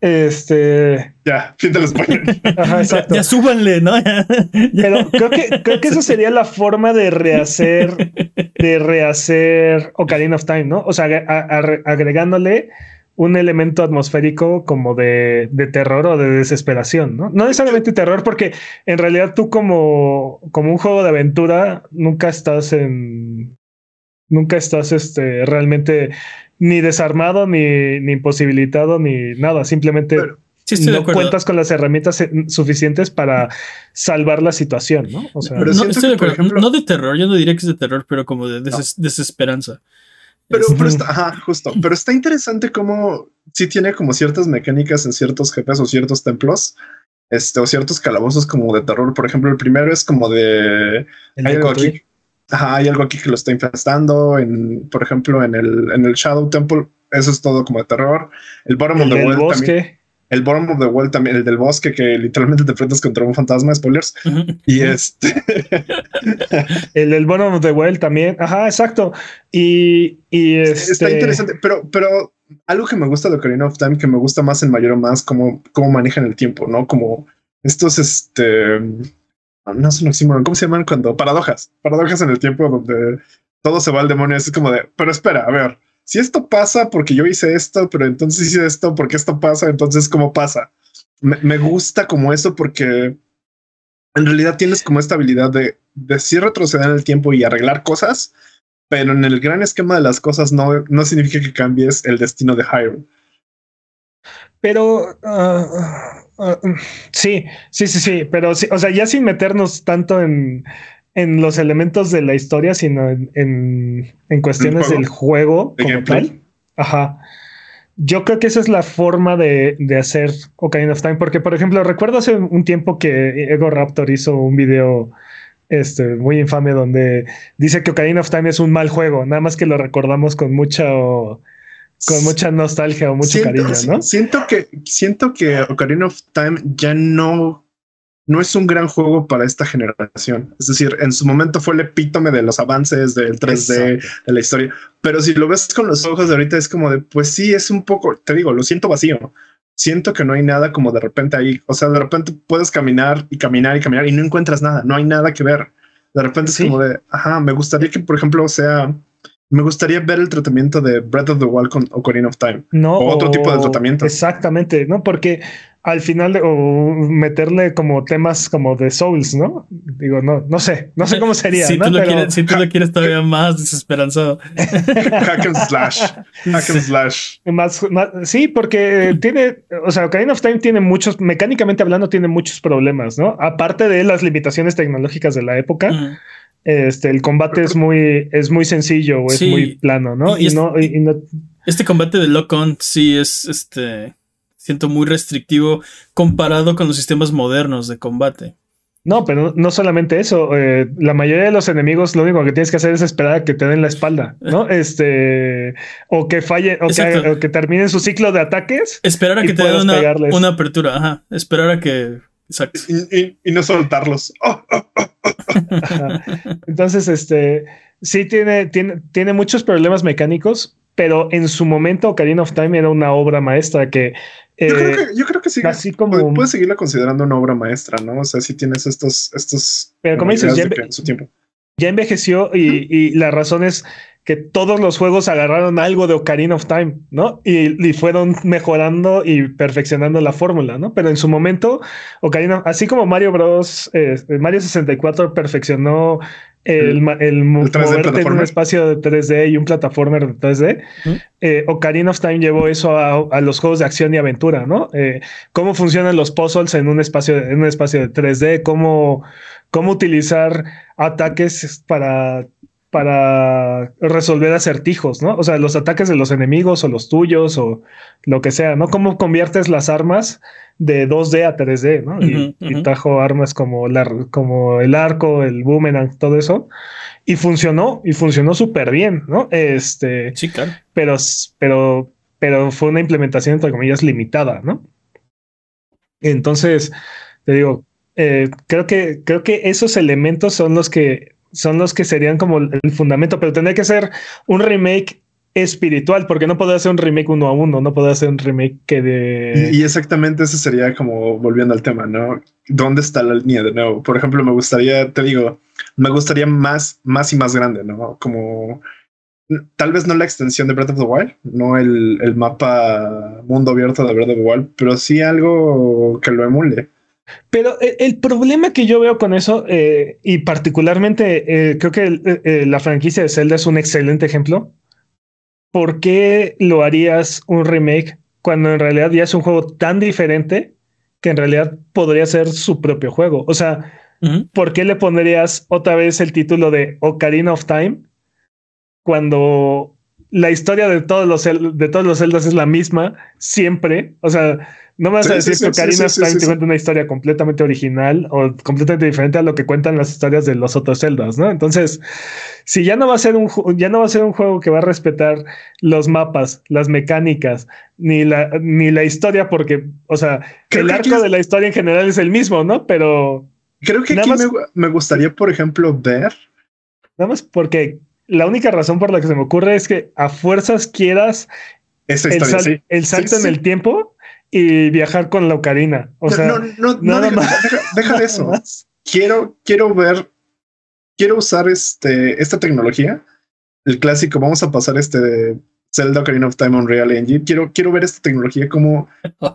Este. Ya, fin del spoiler. Ajá, Ya, exacto. ya súbanle, ¿no? Ya- ya- Pero creo que, creo que eso sería la forma de rehacer, de rehacer Ocarina of Time, ¿no? O sea, a- a- agregándole un elemento atmosférico como de, de terror o de desesperación, ¿no? No necesariamente terror, porque en realidad tú como, como un juego de aventura nunca estás en... Nunca estás este, realmente ni desarmado, ni, ni imposibilitado, ni nada. Simplemente Sí, no cuentas con las herramientas suficientes para salvar la situación, ¿no? O sea, Pero no, estoy de que, por acuerdo. ejemplo- no de terror, yo no diría que es de terror, pero como de deses- desesperanza. Pero, pero está, ajá, justo. Pero está interesante cómo sí tiene como ciertas mecánicas en ciertos jefes o ciertos templos. Este, o ciertos calabozos como de terror. Por ejemplo, el primero es como de el hay de algo Cotley. aquí. Ajá, hay algo aquí que lo está infestando. En, por ejemplo, en el, en el Shadow Temple, eso es todo como de terror. El Bottom el of the World bosque. también. El Bottom of the World también, el del bosque, que literalmente te enfrentas contra un fantasma, spoilers. Y este, El del Bottom of the Well también. Ajá, exacto. Y, y está este, interesante. Pero, pero algo que me gusta de Ocarina of Time, que me gusta más en mayor o más, cómo, cómo manejan el tiempo, ¿no? Como estos, este, no es un oxímoron, ¿cómo se llaman cuando? Paradojas, paradojas en el tiempo donde todo se va al demonio. Es como de, pero espera, a ver, si esto pasa porque yo hice esto, pero entonces hice esto porque esto pasa, entonces ¿cómo pasa? Me, me gusta como eso porque en realidad tienes como esta habilidad de, de sí retroceder en el tiempo y arreglar cosas, pero en el gran esquema de las cosas no, no significa que cambies el destino de Hyrule. Pero ah, sí, sí, sí, sí. Pero sí, o sea, ya sin meternos tanto en, en los elementos de la historia, sino en, en, en cuestiones juego? del juego ¿De como gameplay? tal. Ajá. Yo creo que esa es la forma de, de hacer Ocarina of Time, porque, por ejemplo, recuerdo hace un tiempo que Ego Raptor hizo un video este, muy infame donde dice que Ocarina of Time es un mal juego, nada más que lo recordamos con mucho, con mucha nostalgia o mucho siento, cariño, ¿no? Siento que, siento que Ocarina of Time ya no, no es un gran juego para esta generación. Es decir, en su momento fue el epítome de los avances del 3D, Exacto. de la historia. Pero si lo ves con los ojos de ahorita, es como de, pues sí, es un poco, te digo, lo siento vacío. Siento que no hay nada como de repente ahí. O sea, de repente puedes caminar y caminar y caminar y no encuentras nada. No hay nada que ver. De repente Sí. es como de, ajá, me gustaría que, por ejemplo, sea, me gustaría ver el tratamiento de Breath of the Wild con Ocarina of Time. No, O otro tipo de tratamiento. Exactamente, ¿no? Porque al final de, o meterle como temas como de Souls, ¿no? Digo, no, no sé, no sé cómo sería, si, ¿no? tú lo Pero- quieres, si tú lo quieres todavía más desesperanzado. Hack and slash. Hack and slash. Más, más- sí, porque tiene, o sea, Ocarina of Time tiene muchos, mecánicamente hablando, tiene muchos problemas, ¿no? Aparte de las limitaciones tecnológicas de la época, Ujú. Este, el combate es muy, es muy sencillo o es Sí. muy plano, ¿no? Y Y, es- no, y- y no, Este combate de lock-on sí es este. Siento muy restrictivo comparado con los sistemas modernos de combate. no, pero no solamente eso, eh, la mayoría de los enemigos lo único que tienes que hacer es esperar a que te den la espalda, ¿no? Este, o que falle, o que, o que terminen su ciclo de ataques. Esperar a que te den una, apertura. Ajá. Esperar a que. Exacto. Y, y- y no soltarlos. Oh, oh, oh. Entonces, este sí tiene, tiene, tiene muchos problemas mecánicos, pero en su momento Ocarina of Time era una obra maestra que Yo, eh, creo que, yo creo que sí. así como- Puedes, seguirla considerando una obra maestra, ¿no? O sea, si tienes estos, estos. Pero como dices, en su tiempo. ya envejeció y, y la razón es que todos los juegos agarraron algo de Ocarina of Time, ¿no? Y, y fueron mejorando y perfeccionando la fórmula, ¿no? Pero en su momento, Ocarina, así como Mario Bros, eh, Mario 64 perfeccionó el, el, moverte en un espacio de 3D y un plataformer de 3D. Eh, Ocarina of Time llevó eso a, a, los juegos de acción y aventura, ¿no? Eh, cómo funcionan los puzzles en un espacio, en un espacio de 3D, cómo, cómo utilizar ataques para para resolver acertijos, ¿no? O sea, los ataques de los enemigos o los tuyos o lo que sea, ¿no? Cómo conviertes las armas de 2D a 3D, ¿no? y, trajo armas como, la, como el arco, el boomerang, todo eso. Y funcionó, y funcionó súper bien, ¿no? Este. Sí, claro. Pero, pero, pero fue una implementación, entre comillas, limitada, ¿no? Entonces, te digo, eh, creo que, creo que esos elementos son los que son los que serían como el fundamento, pero tendría que ser un remake espiritual, porque no podría ser un remake uno a uno, no podría ser un remake que de... Y, exactamente eso sería como volviendo al tema, ¿no? ¿Dónde está la línea de nuevo? Por ejemplo, me gustaría, te digo, me gustaría más, más y más grande, ¿no? Como tal vez no la extensión de Breath of the Wild, no el, el mapa mundo abierto de Breath of the Wild, pero sí algo que lo emule. Pero eh, el problema que yo veo con eso, eh, y particularmente eh, creo que la franquicia de Zelda es un excelente ejemplo. ¿Por qué lo harías un remake cuando en realidad ya es un juego tan diferente que en realidad podría ser su propio juego? O sea, ¿por qué le pondrías otra vez el título de Ocarina of Time cuando la historia de todos los de todos los Zeldas es la misma siempre? O sea, no me vas a decir que Time te cuenta una historia completamente original o completamente diferente a lo que cuentan las historias de los otros Zeldas, ¿no? Entonces, si ya no va a ser un ya no va a ser un juego que va a respetar los mapas, las mecánicas, ni la ni la historia, porque, o sea, el arco de la historia en general es el mismo, ¿no? Pero creo que aquí me, gustaría, por ejemplo, ver. Nada más porque la única razón por la que se me ocurre es que a fuerzas quieras el, el salto en el tiempo y viajar con la ocarina. O sea, no, no, nada deja, más. Deja, de eso. quiero, quiero ver, quiero usar este, esta tecnología, el clásico. Vamos a pasar este Zelda Ocarina of Time on Real Engine. Quiero, quiero ver esta tecnología como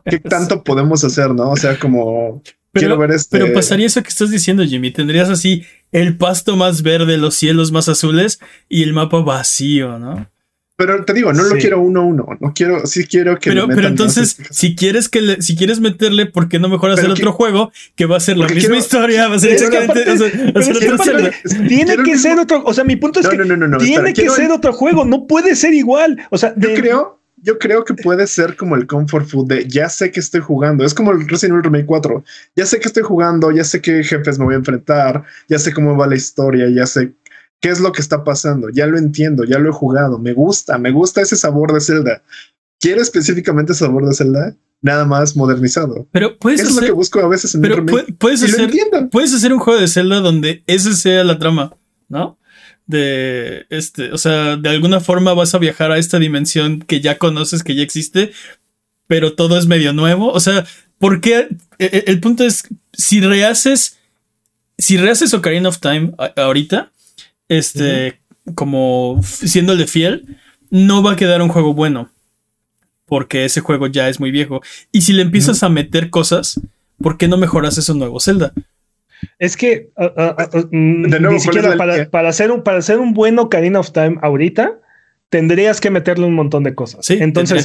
qué tanto podemos hacer, ¿no? O sea, como quiero ver este. Pero pasaría eso que estás diciendo, Jimmy. Tendrías así el pasto más verde, los cielos más azules y el mapa vacío, ¿no? Pero te digo, no lo quiero uno a uno. No quiero, sí quiero que. Pero, pero entonces, si quieres que le, si quieres meterle, ¿por qué no mejor hacer otro juego que va a ser la misma historia? Va a ser exactamente. tiene que ser otro. O sea, mi punto es que tiene que ser otro juego. No puede ser igual. O sea, yo creo, yo creo que puede ser como el comfort food de ya sé que estoy jugando. Es como el Resident Evil Remake 4. Ya sé que estoy jugando, ya sé qué jefes me voy a enfrentar, ya sé cómo va la historia, ya sé ¿Qué es lo que está pasando? Ya lo entiendo, ya lo he jugado, me gusta, me gusta ese sabor de Zelda. ¿Quiero específicamente sabor de Zelda? Nada más modernizado. Pero puedes Eso es lo que busco a veces en pero puedes hacer, puedes hacer un juego de Zelda donde esa sea la trama, ¿no? De este, o sea, de alguna forma vas a viajar a esta dimensión que ya conoces, que ya existe, pero todo es medio nuevo. O sea, ¿por qué? E, e, el, punto es, si rehaces, si rehaces Ocarina of Time ahorita, este, como siéndole fiel, no va a quedar un juego bueno. Porque ese juego ya es muy viejo. Y si le empiezas a meter cosas, ¿por qué no mejoras eso nuevo Zelda? Es que ah, ah, ah, mm, ni siquiera para, hacer un, para hacer un buen Ocarina of Time ahorita, tendrías que meterle un montón de cosas. Sí, entonces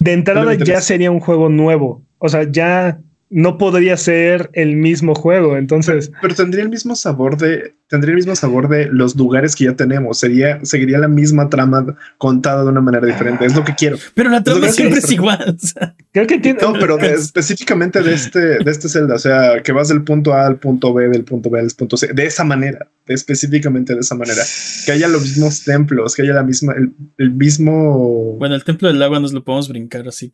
de entrada ya sería un juego nuevo. O sea, ya no podría ser el mismo juego. Entonces, pero, tendría el mismo sabor de, tendría el mismo sabor de los lugares que ya tenemos. Sería, seguiría la misma trama contada de una manera diferente. Es lo que quiero. Pero la trama siempre es igual. Creo que No, pero específicamente de este, de este Zelda, o sea, que vas del punto A al punto B, del punto B al punto C, de esa manera, específicamente de esa manera. Que haya los mismos templos, que haya la misma, el, el mismo. Bueno, el templo del agua nos lo podemos brincar así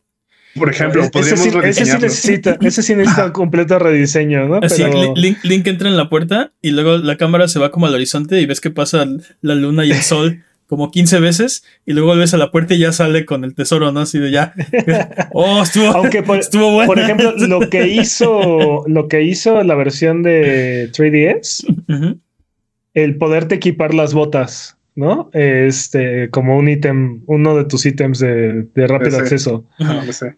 por ejemplo, ese sí, necesita, ese sí necesita un completo rediseño, ¿no? Así, Link, entra en la puerta y luego la cámara se va como al horizonte y ves que pasa la luna y el sol como 15 veces y luego ves a la puerta y ya sale con el tesoro, ¿no? Así de ya. Oh, estuvo, Aunque por, estuvo bueno. Por ejemplo, lo que hizo, lo que hizo la versión de 3DS, el poderte equipar las botas ¿no? Este, como un ítem, uno de tus ítems de, de rápido acceso.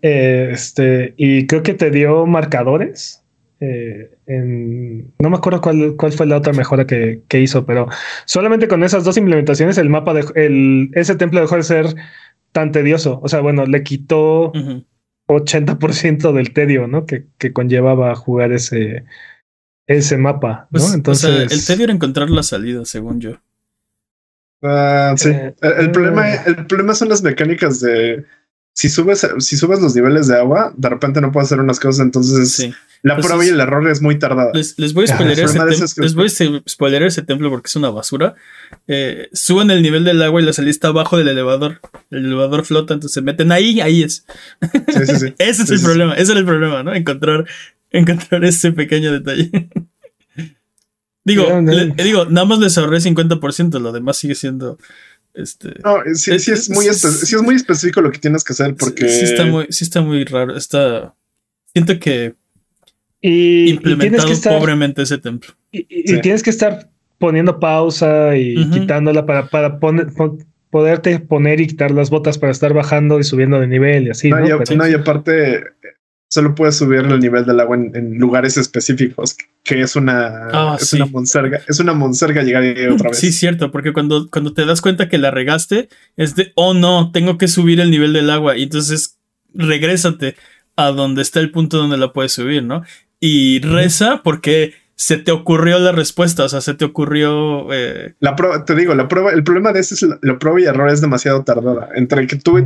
Eh, este, y creo que te dio marcadores. eh, en- no me acuerdo cuál, cuál fue la otra mejora que, que hizo, pero solamente con esas dos implementaciones el mapa de el, ese templo dejó de ser tan tedioso. O sea, bueno, le quitó Ujú. 80% del tedio, ¿no? Que, que conllevaba jugar ese, ese mapa, ¿no? Pues, Entonces, o sea, el tedio era encontrar la salida, según yo. Ah, sí. Eh, El, el problema, el problema son las mecánicas de si subes, si subes los niveles de agua, de repente no puedes hacer unas cosas, entonces Sí. la Entonces- prueba y el error es muy tardada. Les, les voy a el ese, es que- les voy a ese templo porque es una basura. Eh, suben el nivel del agua y la salida está abajo del elevador. El elevador flota, entonces se meten ahí, ahí es. Sí, sí, sí. Ese es Sí, el sí, problema, ese era el problema, ¿no? Encontrar, encontrar ese pequeño detalle. Digo, le- digo, nada más les ahorré 50%, lo demás sigue siendo. Este, No, sí, sí es muy espe- sí es muy específico lo que tienes que hacer porque sí, está muy, sí está muy raro. Está. Siento que y, implementado que estar, pobremente ese templo. y, y- Sí. y tienes que estar poniendo pausa y quitándola para, para poner, pon- poderte poner y quitar las botas para estar bajando y subiendo de nivel y así. no, ¿no? y, Pero- no, y aparte eh, solo puedes subir el nivel del agua en, en lugares específicos, que es una Ah, es sí. una monserga, es una monserga llegar ahí otra vez. Sí, cierto, porque cuando, cuando te das cuenta que la regaste, es de, oh no, tengo que subir el nivel del agua. Y entonces regrésate a donde está el punto donde la puedes subir, ¿no? Y reza porque se te ocurrió la respuesta, o sea, se te ocurrió... eh, La prueba, te digo, la prueba, el problema de este es la, la prueba y error es demasiado tardada. Entre que tú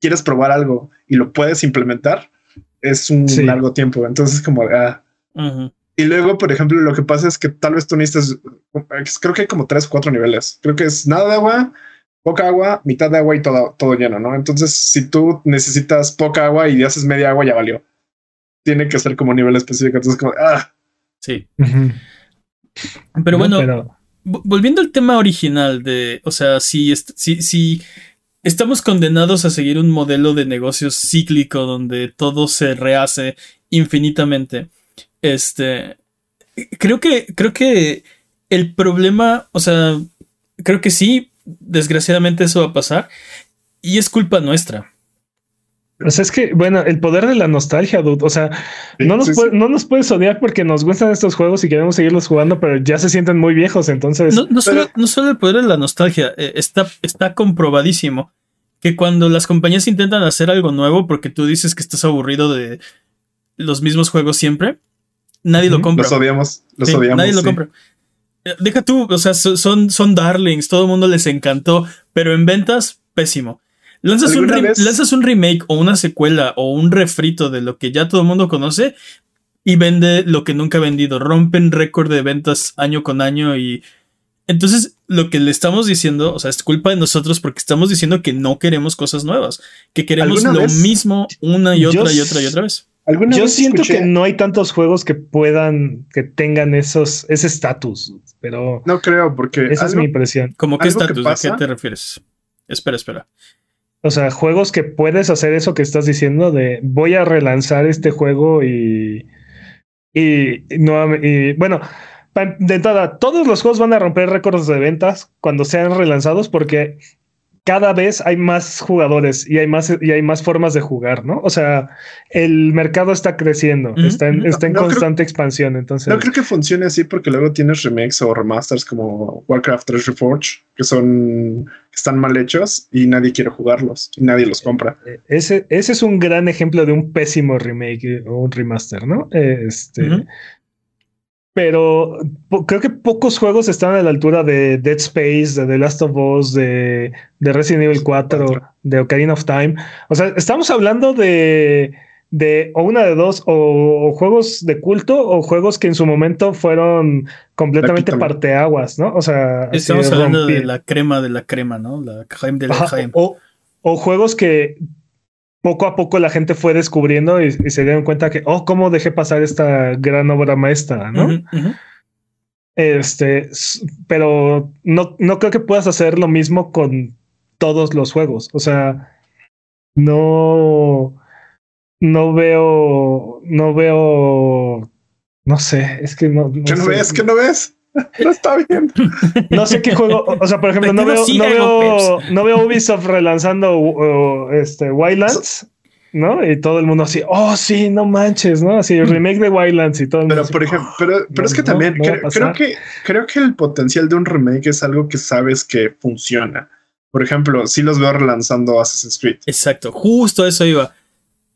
quieres probar algo y lo puedes implementar, es un Sí. largo tiempo. Entonces, como, ah. Y luego, por ejemplo, lo que pasa es que tal vez tú necesitas, creo que hay como tres o cuatro niveles. Creo que es nada de agua, poca agua, mitad de agua y todo, todo lleno, ¿no? Entonces, si tú necesitas poca agua y haces media agua, ya valió. Tiene que ser como nivel específico. Entonces, como, ah, Sí. Pero No, bueno, pero- volviendo al tema original de, o sea, si, si, si estamos condenados a seguir un modelo de negocios cíclico donde todo se rehace infinitamente, este, creo que, creo que el problema, o sea, creo que sí, desgraciadamente eso va a pasar y es culpa nuestra. O sea, es que, bueno, el poder de la nostalgia, dude. O sea, no nos, sí, puede- sí. no nos puedes odiar porque nos gustan estos juegos y queremos seguirlos jugando, pero ya se sienten muy viejos. Entonces, No, no solo, no solo el poder de la nostalgia, eh, está, está comprobadísimo que cuando las compañías intentan hacer algo nuevo porque tú dices que estás aburrido de los mismos juegos siempre, nadie lo compra. los odiamos, los Sí, odiamos. nadie lo compra. Eh, Deja tú, o sea, so- son, son darlings, todo el mundo les encantó, pero en ventas, pésimo. Lanzas un, ¿Alguna re- vez? lanzas un remake o una secuela o un refrito de lo que ya todo el mundo conoce y vende lo que nunca ha vendido. Rompen récord de ventas año con año y entonces lo que le estamos diciendo, o sea, es culpa de nosotros porque estamos diciendo que no queremos cosas nuevas, que queremos ¿Alguna lo vez? mismo una y Yo otra y otra y otra vez. ¿Alguna yo vez siento escuché- que no hay tantos juegos que puedan, que tengan esos, ese estatus, pero No creo, porque esa es mi impresión. ¿Cómo qué ¿Algo que estatus? ¿De pasa? qué te refieres? Espera, espera. O sea, juegos que puedes hacer eso que estás diciendo de voy a relanzar este juego y. Y, no, y bueno, de entrada, todos los juegos van a romper récords de ventas cuando sean relanzados porque cada vez hay más jugadores y hay más, y hay más formas de jugar, ¿no? O sea, el mercado está creciendo, está en, está en No, no creo- constante expansión. Entonces, No creo que funcione así porque luego tienes remakes o remasters como Warcraft 3 Reforged que son que están mal hechos y nadie quiere jugarlos y nadie los compra. eh, ese, ese es un gran ejemplo de un pésimo remake eh, o un remaster, ¿no? Eh, Este. Pero creo que pocos juegos están a la altura de Dead Space, de The Last of Us, de, de Resident Evil 4, Cuatro. de Ocarina of Time. O sea, estamos hablando de, de o una de dos, o, o juegos de culto, o juegos que en su momento fueron completamente parteaguas, ¿no? O sea, Estamos de hablando de la crema de la crema, ¿no? La crème de la Ajá, crème. o, o juegos que poco a poco la gente fue descubriendo y, y se dieron cuenta que, oh, cómo dejé pasar esta gran obra maestra, ¿no? Este, pero no, no creo que puedas hacer lo mismo con todos los juegos. O sea, no, no veo, no veo, no sé, es que no. ¿Qué no sé. ves? ¿Qué no ves? no está bien. No sé qué juego, o sea, por ejemplo, no veo, no, veo, no veo Ubisoft relanzando uh, este, Wildlands. ¿no? Y todo el mundo así, oh, sí, no manches, ¿no? Así, el remake de Wildlands y todo. pero, por ejemplo, pero, pero es que también creo, que, creo que el potencial de un remake es algo que sabes que funciona. Por ejemplo, si los veo relanzando Assassin's Creed. Exacto, justo eso iba.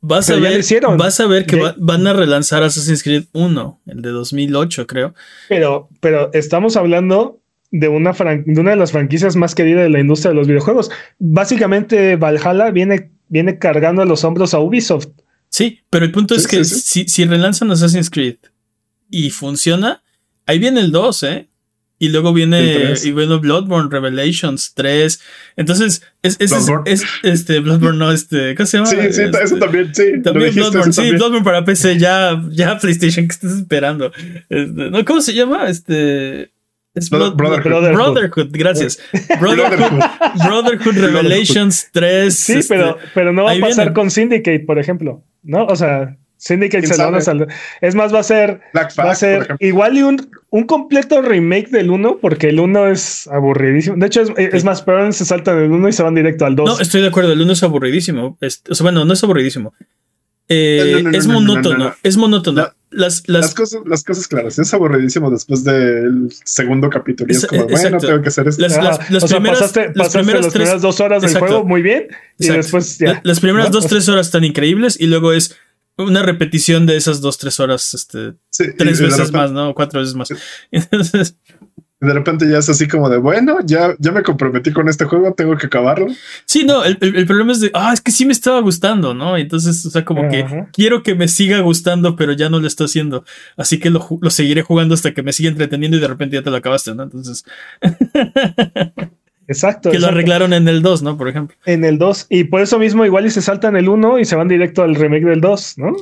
Vas a, ver, vas a ver que van a relanzar Assassin's Creed 1, el de 2008, creo. Pero, pero estamos hablando de una, de una de las franquicias más queridas de la industria de los videojuegos. Básicamente, Valhalla viene, viene cargando a los hombros a Ubisoft. Sí, pero el punto es que Si, si relanzan Assassin's Creed y funciona, ahí viene el 2, ¿eh? Y luego viene, y bueno, Bloodborne Revelations 3. Entonces, es, es, es, este, Bloodborne, no, este, ¿cómo se llama? Sí, sí, eso este, también, sí. También Bloodborne, sí, Bloodborne para PC, ya, ya PlayStation, ¿qué estás esperando? Este, ¿no? ¿Cómo se llama? Este. Es Brotherhood. Brotherhood. gracias. Brotherhood, Brotherhood Revelations 3. Sí, pero, este, pero no va a pasar con Syndicate, por ejemplo, ¿no? O sea, Syndicate se lo van a salvar. Es más, va a ser, va a ser igual y un, un completo remake del 1, porque el 1 es aburridísimo. De hecho, es, más, pero se salta del 1 y se van directo al 2. No, estoy de acuerdo, el 1 es aburridísimo. o sea, bueno, no es aburridísimo. Eh, es monótono, es monótono. Las, las, cosas, las cosas claras, es aburridísimo después del segundo capítulo. Y es, como, bueno, tengo que hacer esto. Las, las, primeras, pasaste, las primeras, dos horas del juego muy bien y después ya. Las primeras dos, tres horas están increíbles y luego es una repetición de esas dos, tres horas, este, tres veces más, ¿no? Cuatro veces más. Entonces. De repente ya es así como de, bueno, ya, ya me comprometí con este juego, tengo que acabarlo. Sí, no, el, problema es de, ah, es que sí me estaba gustando, ¿no? Entonces, o sea, como que quiero que me siga gustando, pero ya no lo estoy haciendo. Así que lo, lo seguiré jugando hasta que me siga entreteniendo y de repente ya te lo acabaste, ¿no? Entonces. Exacto. Que lo arreglaron en el 2, ¿no? Por ejemplo. En el 2. Y por eso mismo igual y se saltan el 1 y se van directo al remake del 2, ¿no?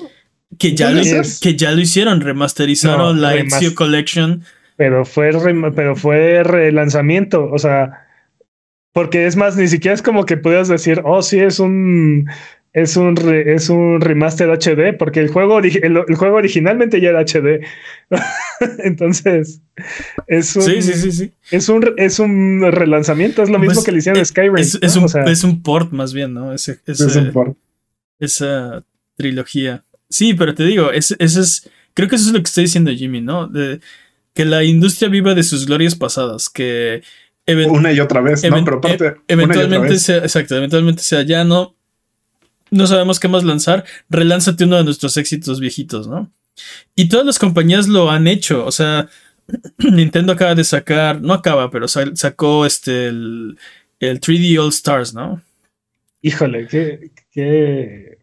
Que ya, lo, que ya lo hicieron, remasterizaron la Ezio Collection. Pero fue, pero fue relanzamiento, o sea, porque es más, ni siquiera es como que puedas decir, oh, sí, es un es un, es un remaster HD, porque el juego, el, juego originalmente ya era HD. Entonces, es un, sí, sí, sí, Es un, es un relanzamiento, es lo mismo pues, que le hicieron a eh, Skyrim. Es, es, un, es, un, port más bien, ¿no? es un port. Esa trilogía. Sí, pero te digo, es, es, creo que eso es lo que estoy diciendo Jimmy, ¿no? De, que la industria viva de sus glorias pasadas, que... Una y otra vez, ¿no? Pero aparte, e, eventualmente sea, exacto, eventualmente sea ya no no sabemos qué más lanzar, relánzate uno de nuestros éxitos viejitos, ¿no? Y todas las compañías lo han hecho, o sea, Nintendo acaba de sacar, no acaba, pero sacó este el, 3D All Stars, ¿no? Híjole, qué, qué,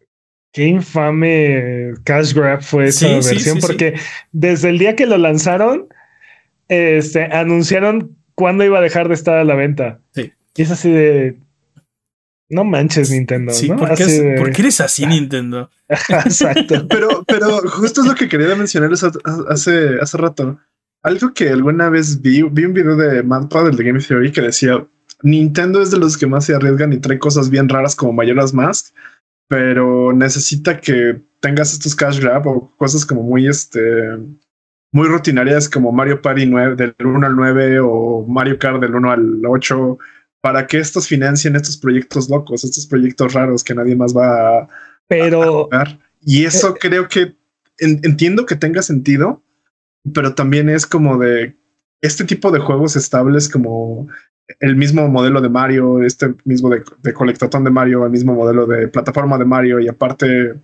qué infame cash grab fue esa versión, porque desde el día que lo lanzaron, este, anunciaron cuándo iba a dejar de estar a la venta. Sí. Y es así de, no manches, Nintendo. Sí, ¿no? ¿por, qué eres así, Nintendo? Exacto. pero, pero justo es lo que quería mencionar hace, hace rato. Algo que alguna vez vi, vi un video de Mantra del de Game Theory que decía Nintendo es de los que más se arriesgan y trae cosas bien raras como Mayoras Mask, pero necesita que tengas estos cash grab o cosas como muy este muy rutinarias como Mario Party 9 del 1 al 9 o Mario Kart del 1 al 8 para que estos financien estos proyectos locos, estos proyectos raros que nadie más va a, pero Y eso eh, creo que entiendo que tenga sentido, pero también es como de este tipo de juegos estables como el mismo modelo de Mario, este mismo de, de colectatón de Mario, el mismo modelo de plataforma de Mario y aparte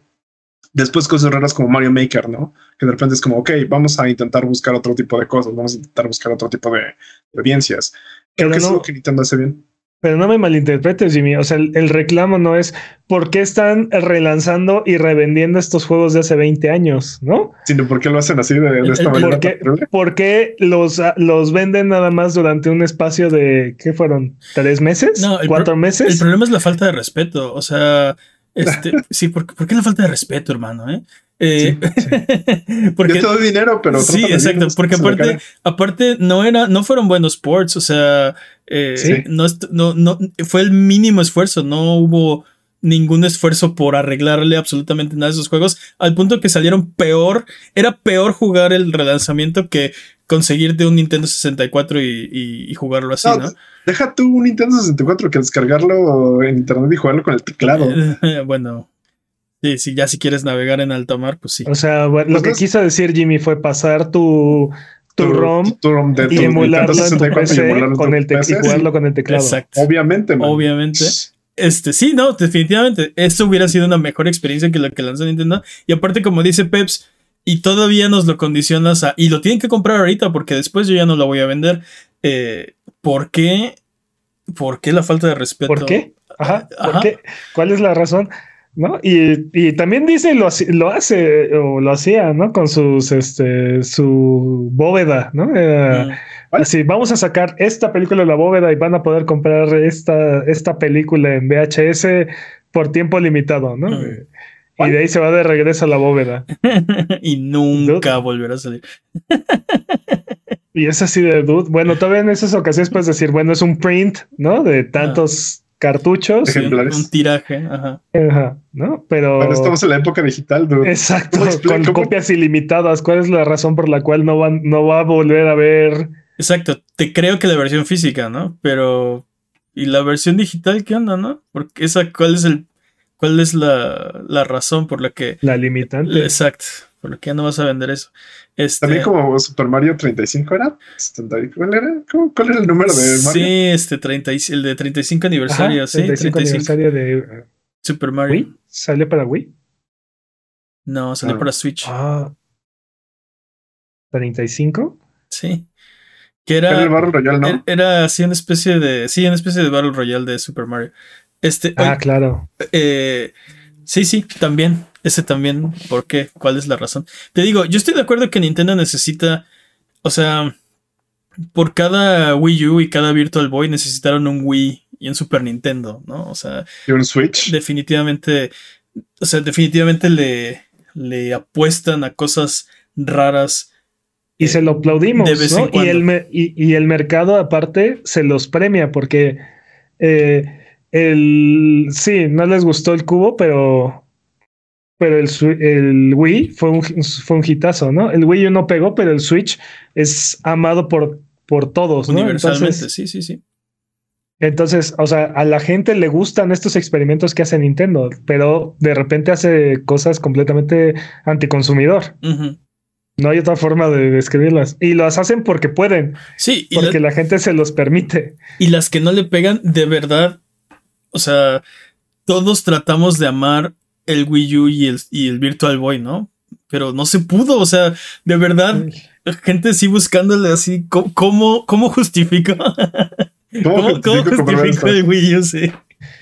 después cosas raras como Mario Maker, ¿no? Que de repente es como, ok, vamos a intentar buscar otro tipo de cosas, vamos a intentar buscar otro tipo de, audiencias. Creo que es lo que Nintendo hace bien. Pero no me malinterpretes, Jimmy. O sea, el, reclamo no es por qué están relanzando y revendiendo estos juegos de hace 20 años, ¿no? Sino por qué lo hacen así de, esta manera. ¿Por qué, los, los venden nada más durante un espacio de, ¿qué fueron? ¿Tres meses? No, ¿Cuatro meses? El problema es la falta de respeto. O sea, este, sí, ¿por, ¿por, qué la falta de respeto, hermano? Eh? Eh, porque todo dinero, pero sí, exacto. Porque aparte, aparte no era, no fueron buenos ports. O sea, eh, no, no, no, fue el mínimo esfuerzo. No hubo ningún esfuerzo por arreglarle absolutamente nada a esos juegos, al punto que salieron peor. Era peor jugar el relanzamiento que conseguirte un Nintendo 64 y, y, jugarlo así, ¿no? Deja tú un Nintendo 64 que descargarlo en internet y jugarlo con el teclado. bueno, Sí, sí, ya si quieres navegar en alta mar, pues sí. O sea, lo pues que quiso decir Jimmy fue pasar tu, tu, ROM, y emularlo en tu PC con el y jugarlo con el teclado. Exacto. Obviamente, Obviamente. Este, sí, no, definitivamente. Esto hubiera sido una mejor experiencia que la que lanzó Nintendo. Y aparte, como dice Peps, y todavía nos lo condicionas a. Y lo tienen que comprar ahorita porque después yo ya no lo voy a vender. Eh, ¿Por qué? ¿Por qué la falta de respeto? ¿Por qué? Ajá. ¿Por qué? ¿Cuál es la razón? ¿No? Y, y, también dice lo, lo hace o lo hacía, ¿no? Con sus, este, su bóveda, ¿no? Eh, así, vamos a sacar esta película de la bóveda y van a poder comprar esta, esta película en VHS por tiempo limitado, ¿no? Y de ahí se va de regreso a la bóveda. y nunca volverá a salir. y es así de dude. Bueno, todavía en esas ocasiones puedes decir, bueno, es un print, ¿no? De tantos cartuchos. Ejemplares. Un tiraje, ajá. Ajá, ¿no? Pero. Bueno, estamos en la época digital, dude. Exacto, con copias ilimitadas. ¿Cuál es la razón por la cual no, van, no va a volver a ver? Exacto, te creo que la versión física, ¿no? Pero. ¿Y la versión digital qué onda, no? Porque esa, ¿cuál es el. ¿Cuál es la, la razón por la que. La limitante. Exacto. Por ya no vas a vender eso. Este, También como Super Mario 35 era. ¿Cuál era? ¿Cuál era el número de Mario? Sí, este 30, el de 35 aniversario, sí. 35, aniversario de uh, Super Mario. ¿Wii? ¿Sale para Wii? No, salió ah. para Switch. Ah. ¿35? Sí. Que era. Era el Battle Royale, ¿no? Era así una especie de. Sí, una especie de Battle Royale de Super Mario. Este. Ah, claro. Eh, sí, sí, también. Ese también, ¿por qué? ¿Cuál es la razón? Te digo, yo estoy de acuerdo que Nintendo necesita, o sea, por cada Wii U y cada Virtual Boy necesitaron un Wii y un Super Nintendo, ¿no? O sea, y un Switch. Definitivamente, o sea, definitivamente le, le apuestan a cosas raras. Y se lo aplaudimos, ¿no? Y el, y, el mercado aparte se los premia porque eh, el, sí, no les gustó el cubo, pero pero el, el Wii fue un, fue un hitazo, ¿no? El Wii U no pegó, pero el Switch es amado por, por todos, ¿no? Universalmente, sí, sí, sí. Entonces, o sea, a la gente le gustan estos experimentos que hace Nintendo, pero de repente hace cosas completamente anticonsumidor. No hay otra forma de describirlas. Y las hacen porque pueden. Sí. porque la gente se los permite. Y las que no le pegan, de verdad, o sea, todos tratamos de amar el Wii U y el, y el Virtual Boy, ¿no? Pero no se pudo, o sea, de verdad, gente sí buscándole así, ¿cómo, cómo, justifica? ¿Cómo, justifica el Wii U? Sí.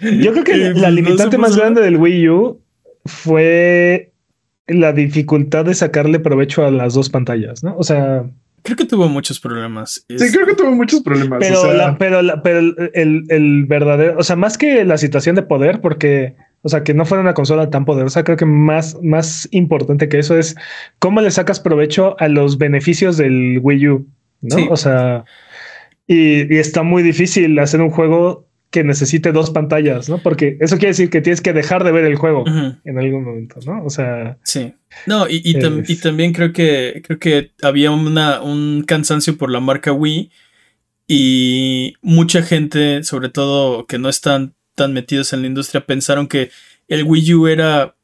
Yo creo que la limitante más grande del Wii U fue la dificultad de sacarle provecho a las dos pantallas, ¿no? O sea, Creo que tuvo muchos problemas. Sí, creo que tuvo muchos problemas. Pero, pero, pero el, el, verdadero, o sea, más que la situación de poder, porque o sea, que no fuera una consola tan poderosa. Creo que más, más importante que eso es cómo le sacas provecho a los beneficios del Wii U, ¿no? O sea, y, está muy difícil hacer un juego que necesite dos pantallas, ¿no? Porque eso quiere decir que tienes que dejar de ver el juego en algún momento, ¿no? O sea. Sí. No, y, y, también creo que creo que había una, un cansancio por la marca Wii. Y mucha gente, sobre todo que no están tan metidos en la industria pensaron que el Wii U era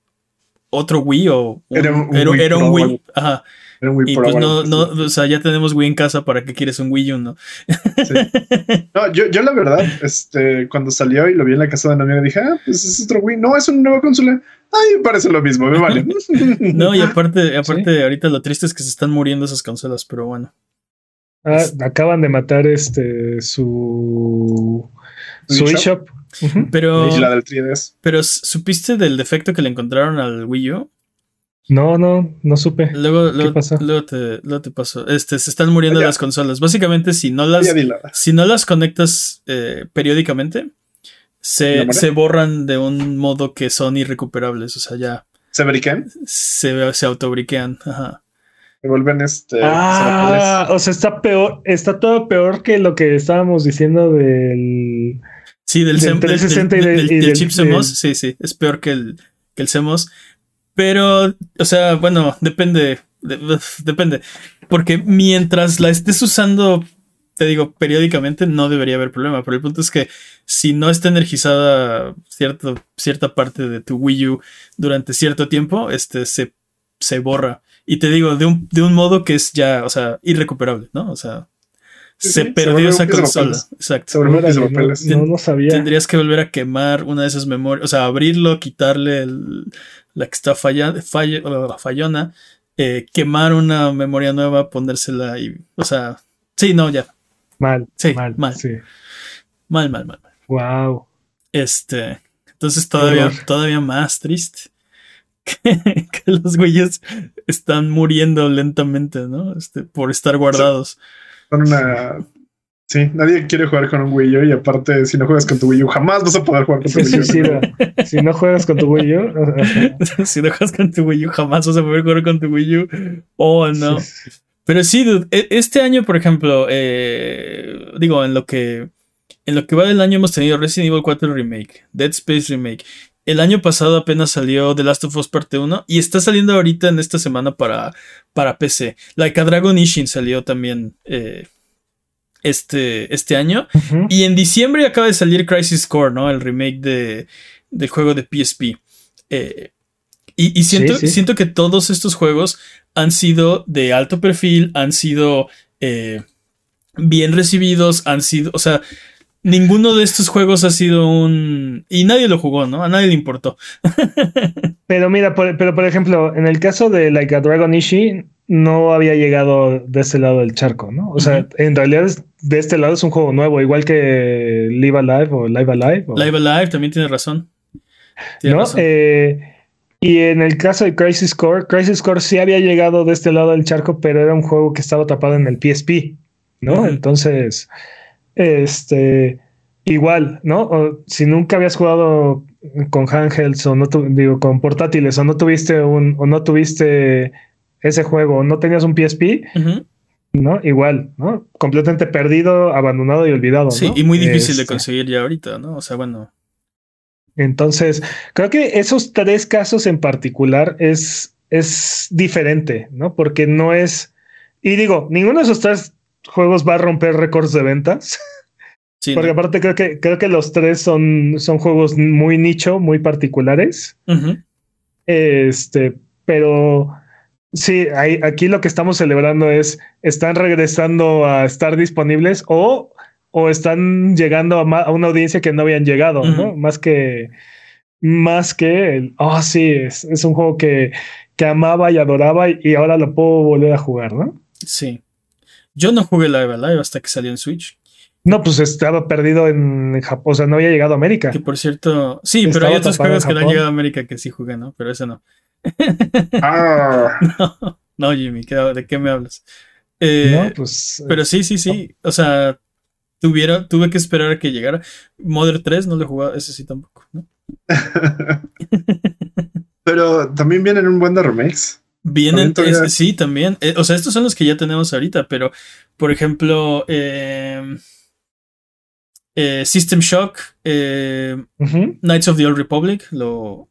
otro Wii o era un, Wii. Ajá. y pues no, no, o sea, ya tenemos Wii en casa, ¿para qué quieres un Wii U, no? No, yo, yo la verdad, este, cuando salió y lo vi en la casa de una amiga, dije, ah, pues es otro Wii. No, es una nueva consola. Ay, parece lo mismo, me vale. no, y aparte, aparte, ahorita lo triste es que se están muriendo esas consolas, pero bueno. Ah, acaban de matar este su su eShop. Pero, la del 3DS. pero ¿supiste del defecto que le encontraron al Wii U? No, no, no supe. Luego, luego, luego te, luego te paso. Este, se están muriendo las consolas. Básicamente, si no las, si no las conectas eh, periódicamente, se, se, borran de un modo que son irrecuperables. O sea, ya. ¿Se briquean? Se, se autobriquean. Ajá. Se vuelven este. Ah, o sea, está peor, está todo peor que lo que estábamos diciendo del Sí, del, Del Sem- del- 360 y del- del- del- y del del- chip CMOS. Sí, sí, es peor que el, que el CMOS. Pero, o sea, bueno, depende. de- depende. Porque mientras la estés usando, te digo, periódicamente, no debería haber problema. Pero el punto es que si no está energizada cierto, cierta parte de tu Wii U durante cierto tiempo, este se, se borra. Y te digo, de un, de un modo que es ya, o sea, irrecuperable, ¿no? O sea, Sí, se se perdió esa consola. Exacto. Piso no, no, no sabía. Tendrías que volver a quemar una de esas memorias, o sea, abrirlo, quitarle el- la que está falla, la fallona, eh, quemar una memoria nueva, ponérsela y, o sea, sí, no, ya, Mal, Sí, mal, mal. Sí. mal, mal, mal. mal. Wow. Este, entonces todavía, todavía más triste que, que los güeyes están muriendo lentamente, ¿no? Este, por estar guardados. Son una. Sí, nadie quiere jugar con un Wii U y aparte, si no juegas con tu Wii U, jamás vas a poder jugar con tu Wii U. suicida. si no juegas con tu Wii U. si dejas con tu Wii U, jamás vas a poder jugar con tu Wii U. Oh, no. Sí, sí. Pero sí, dude, e- este año, por ejemplo, eh, digo, en lo que en lo que va del año hemos tenido Resident Evil 4 Remake, Dead Space Remake. El año pasado apenas salió The Last of Us Parte 1 y está saliendo ahorita en esta semana para, para PC. Like a Dragon Ishin salió también eh, este, este año. Y en diciembre acaba de salir Crisis Core, ¿no? El remake de, del juego de PSP. Eh, y y siento, Sí, sí. siento que todos estos juegos han sido de alto perfil, han sido eh, bien recibidos, han sido, o sea, ninguno de estos juegos ha sido un... Y nadie lo jugó, ¿no? A nadie le importó. Pero mira, por, pero por ejemplo, en el caso de Like a Dragon Ishi, no había llegado de este lado del charco, ¿no? O sea, en realidad es- de este lado es un juego nuevo, igual que Live Alive o Live Alive. o- Live Alive también tiene razón. Tiene ¿no? razón. Eh, y en el caso de Crisis Core, Crisis Core sí había llegado de este lado del charco, pero era un juego que estaba tapado en el PSP, ¿no? Entonces, este, igual, ¿no? O si nunca habías jugado con handhelds o no tu- digo con portátiles o no tuviste un o no tuviste ese juego o no tenías un PSP. ¿no? Igual, ¿no? Completamente perdido, abandonado y olvidado. Sí, ¿no? y muy difícil de Este, conseguir ya ahorita, ¿no? O sea, bueno. Entonces, creo que esos tres casos en particular es, es diferente, ¿no? Porque no es. Y digo, ninguno de esos tres juegos va a romper récords de ventas. Sí, Porque no. aparte creo que, creo que los tres son, son juegos muy nicho, muy particulares. Este, pero sí, hay- aquí lo que estamos celebrando es están regresando a estar disponibles o, o están llegando a, una audiencia que no habían llegado, ¿no? Más que más que el, oh sí, es, es un juego que, que amaba y adoraba y, y ahora lo puedo volver a jugar, ¿no? Sí. Yo no jugué Live Alive hasta que salió en Switch. No, pues estaba perdido en Japón, o sea, no había llegado a América. Que por cierto, sí, pero hay otros juegos que no han llegado a América que sí jugué, ¿no? Pero ese no. Ah, No, no, Jimmy, ¿qué- ¿de qué me hablas? Eh, no, pues Pero sí, sí, sí. O sea, tuviera, tuve que esperar a que llegara. Mother 3 no lo he jugado, ese sí tampoco, ¿no? Pero también vienen un buen de remakes. Vienen, También todavía- es- sí, también. Eh, o sea, estos son los que ya tenemos ahorita, pero, por ejemplo, eh, eh, System Shock, eh. Knights of the Old Republic, lo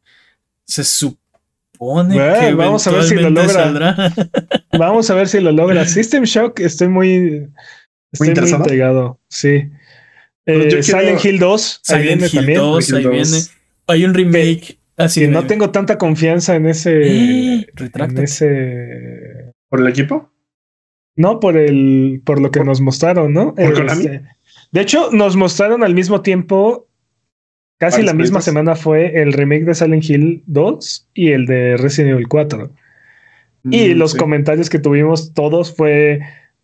se supone Bueno, que vamos a ver si lo eventualmente logra. saldrá. Vamos a ver si lo logra. System Shock, estoy muy, estoy muy, interesado? intrigado. Sí. Eh, quiero- Silent Hill 2, ahí Silent viene Hill también. 2, ahí Hill 2. viene. Hay un remake. Así Y no tengo tanta confianza en ese. en ese. ¿Por el equipo? No, por el. por lo que nos mostraron, ¿no? ¿Por Konami? Este, de hecho, nos mostraron al mismo tiempo. Casi la misma semana fue el remake de Silent Hill 2 y el de Resident Evil 4. Y Mm, los sí. comentarios que tuvimos todos fue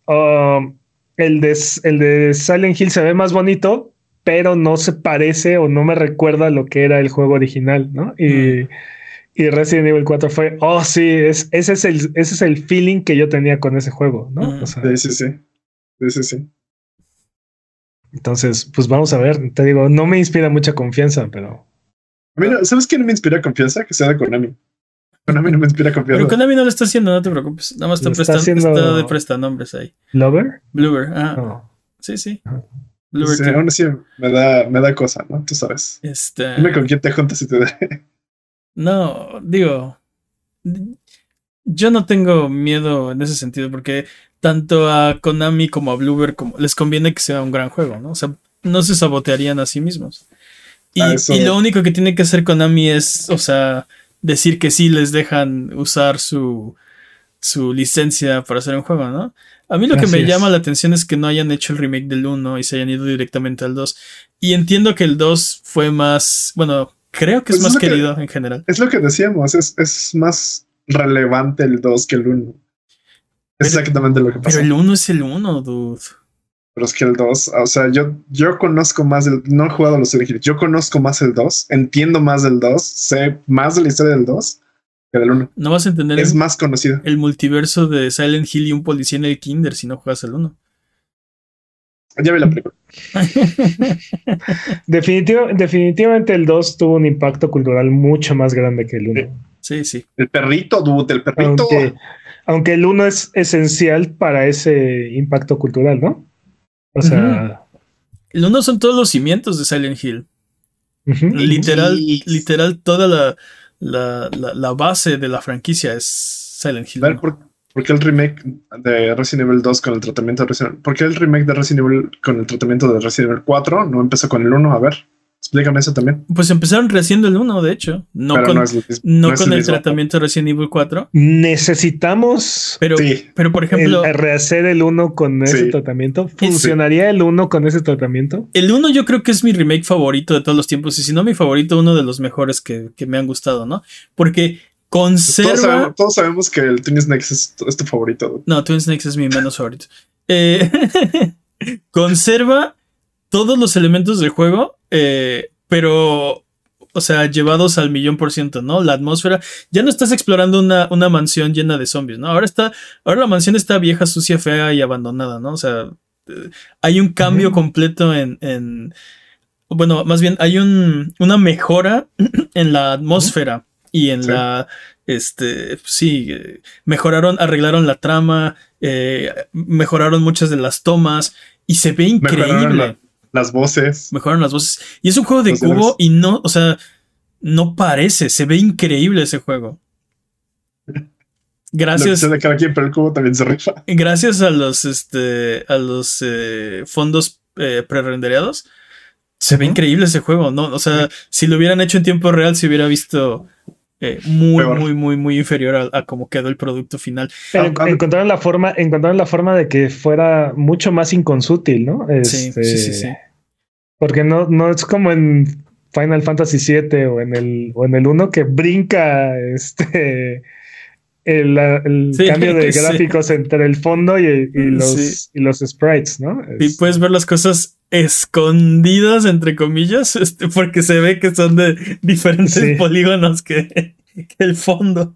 um, el, de, el de Silent Hill se ve más bonito, pero no se parece o no me recuerda a lo que era el juego original, ¿no? Y, y Resident Evil 4 fue, oh sí, es, ese, es el, ese es el feeling que yo tenía con ese juego, ¿no? Mm. O sea, Sí, sí, sí. Sí, sí, sí. entonces, pues vamos a ver, te digo, no me inspira mucha confianza, pero A mí no- ¿Sabes quién me inspira confianza? Que sea de Konami. Konami no me inspira confianza. Pero Konami no lo está haciendo, no te preocupes. Nada más está, Lo está prestando, haciendo- está de prestanombres ahí. ¿Lover? Bluebird, ah, No. sí, sí. Sí, aún así me da, me da cosa, ¿no? Tú sabes. Este, Dime con quién te juntas y te da. no, digo, yo no tengo miedo en ese sentido porque tanto a Konami como a Bluebird como, les conviene que sea un gran juego, ¿no? O sea, no se sabotearían a sí mismos. Y, Ah, eso- y lo único que tiene que hacer Konami es, o sea, decir que sí les dejan usar su, su licencia para hacer un juego, ¿no? A mí lo que me es. llama la atención es que no hayan hecho el remake del 1 y se hayan ido directamente al 2. Y entiendo que el 2 fue más, bueno, creo que es Pues es más que- querido en general. Es lo que decíamos, es, es más relevante el 2 que el 1. Es Pero- exactamente lo que pasa. Pero el 1 es el 1, dude. Pero es que el 2, o sea, yo, yo conozco más del. No he jugado a los Hill, yo conozco más el 2, entiendo más del 2, sé más de la historia del 2 que del 1. No vas a entender Es el, más conocido. el multiverso de Silent Hill y un policía en el Kinder si no juegas el 1. Ya vi la película. Definitiva- definitivamente el 2 tuvo un impacto cultural mucho más grande que el 1. Sí, sí. El perrito, dude, el perrito. Aunque, aunque el 1 es esencial para ese impacto cultural, ¿no? O sea, El 1 son todos los cimientos de Silent Hill. Literal, Sí. literal, toda la, la, la- la base de la franquicia es Silent Hill. A ver, 1. ¿por, por qué el remake de Resident Evil 2 con el tratamiento de Resident Evil? ¿Por qué el remake de Resident Evil con el tratamiento de Resident Evil 4 no empezó con el 1? A ver, explícame eso también. Pues empezaron rehaciendo el 1, de hecho. No Pero con, no con el tratamiento de Resident Evil 4. necesitamos Pero, Sí. pero por ejemplo, el- rehacer el 1 con ese tratamiento. ¿Funcionaría el 1 con ese tratamiento? el 1 yo creo que es mi remake favorito de todos los tiempos. Y si no mi favorito, uno de los mejores que, que me han gustado, ¿no? Porque Todos conserva. sabemos, todos sabemos que el Twin Snakes es, tu- es tu favorito. No, Twin Snakes es mi menos favorito. Eh, conserva todos los elementos del juego, eh, pero, o sea, llevados al millón por ciento, ¿no? La atmósfera. Ya no estás explorando una, una mansión llena de zombies, ¿no? Ahora está, ahora la mansión está vieja, sucia, fea y abandonada, ¿no? O sea, eh, hay un cambio completo en, en- bueno, más bien hay un, una mejora en la atmósfera y en Sí. la, este, sí, eh, mejoraron, arreglaron la trama, eh, mejoraron muchas de las tomas y se ve increíble. La- las voces. Mejoraron las voces. Y es un juego de Los cubo y no, o sea, no parece, se ve increíble ese juego. Lo que Gracias, de cada quien, pero el cubo también se rifa. gracias a los, este, a los eh, fondos eh, prerendereados. Se ve increíble ese juego, ¿no? O sea, si lo hubieran hecho en tiempo real, se hubiera visto eh, muy, Peor. muy, muy, muy inferior a, a cómo quedó el producto final. Pero Ah, ah, encontraron la forma, encontraron la forma de que fuera mucho más inconsútil, ¿no? Sí, Este, sí, sí, sí. Porque no, no es como en Final Fantasy VII o en el, o en el 1 que brinca este el, la- el Sí, cambio de sí. gráficos entre el fondo y, y los, Sí. y los sprites, ¿no? Y Es- puedes ver las cosas escondidas, entre comillas, este, porque se ve que son de diferentes polígonos que, que el fondo.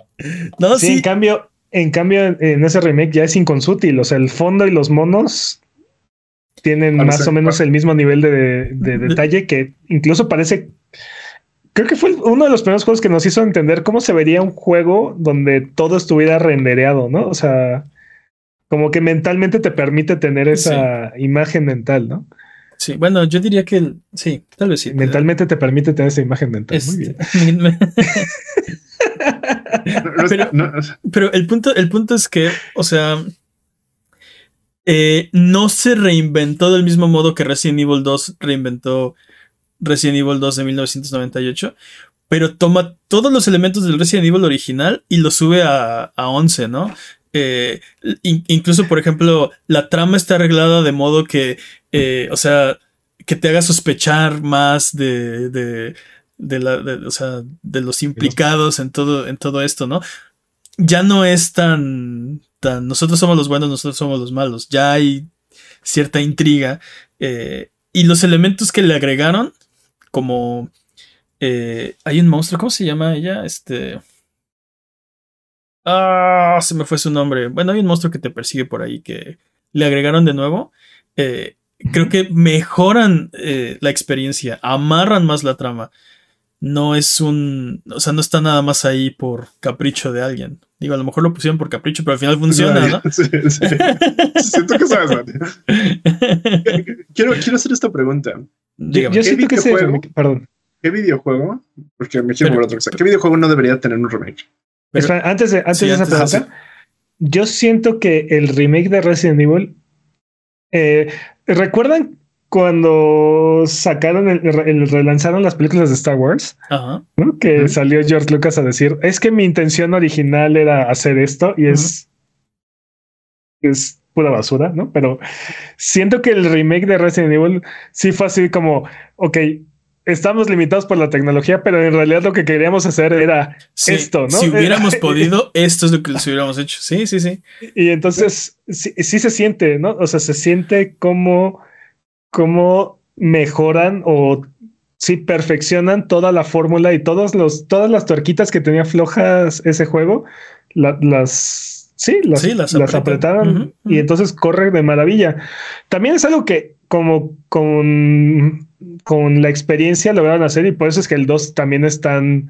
No, sí, sí. en cambio, en cambio, en ese remake ya es inconsútil. O sea, el fondo y los monos tienen Parece- más o menos el mismo nivel de, de detalle que incluso parece. Creo que fue uno de los primeros juegos que nos hizo entender cómo se vería un juego donde todo estuviera rendereado, ¿no? O sea, como que mentalmente te permite tener esa imagen mental, ¿no? Sí, bueno, yo diría que el- sí, tal vez sí. Mentalmente te permite tener esa imagen mental. Este, Muy bien. Pero- Pero el punto, el punto es que, o sea, eh, no se reinventó del mismo modo que Resident Evil 2 reinventó Resident Evil 2 de 1998, pero toma todos los elementos del Resident Evil original y los sube a, a 11, ¿no? Eh, in- incluso, por ejemplo, la trama está arreglada de modo que, eh, o sea, que te haga sospechar más de, de, de la, de- o sea, de los implicados en todo, en todo esto, ¿no? Ya no es tan, tan, nosotros somos los buenos, nosotros somos los malos, ya hay cierta intriga eh, y los elementos que le agregaron, como eh, hay un monstruo, ¿cómo se llama ella? Este... Ah, se me fue su nombre. Bueno, hay un monstruo que te persigue por ahí que le agregaron de nuevo. Eh, creo que mejoran eh, la experiencia, amarran más la trama. No es un, o sea, no está nada más ahí por capricho de alguien. Digo, a lo mejor lo pusieron por capricho, pero al final funciona, ¿no? Sí, sí. Siento que sabes. Quiero, quiero hacer esta pregunta. Yo, Dígame. yo ¿qué siento que remake- perdón. ¿Qué videojuego? Porque me quiero Pero- otra cosa. ¿Qué videojuego no debería tener un remake? Pero- Espera, antes de, antes Sí, de esa antes de pregunta, yo siento que el remake de Resident Evil. eh, ¿Recuerdan cuando sacaron el, el- relanzaron las películas de Star Wars? Ajá. ¿no? Que salió George Lucas a decir: Es que mi intención original era hacer esto y es. Es pura basura, ¿no? Pero siento que el remake de Resident Evil sí fue así como: Ok, estamos limitados por la tecnología, pero en realidad lo que queríamos hacer era Sí, Esto, ¿no? Si hubiéramos podido, esto es lo que les hubiéramos hecho. Sí, sí, sí. Y entonces sí, sí se siente, ¿no? O sea, se siente como, como mejoran o sí perfeccionan toda la fórmula y todos los, todas las tuerquitas que tenía flojas ese juego, la- las sí, las, Sí, las apretaron y entonces corre de maravilla. También es algo que como con, con la experiencia lograron hacer y por eso es que el 2 también es tan,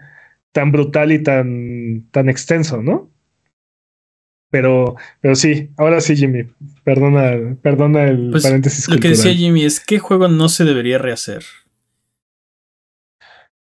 tan brutal y tan, tan extenso, ¿no? Pero, pero sí, ahora sí, Jimmy. Perdona, perdona el Pues, paréntesis. Lo que decía Jimmy es: ¿qué juego no se debería rehacer?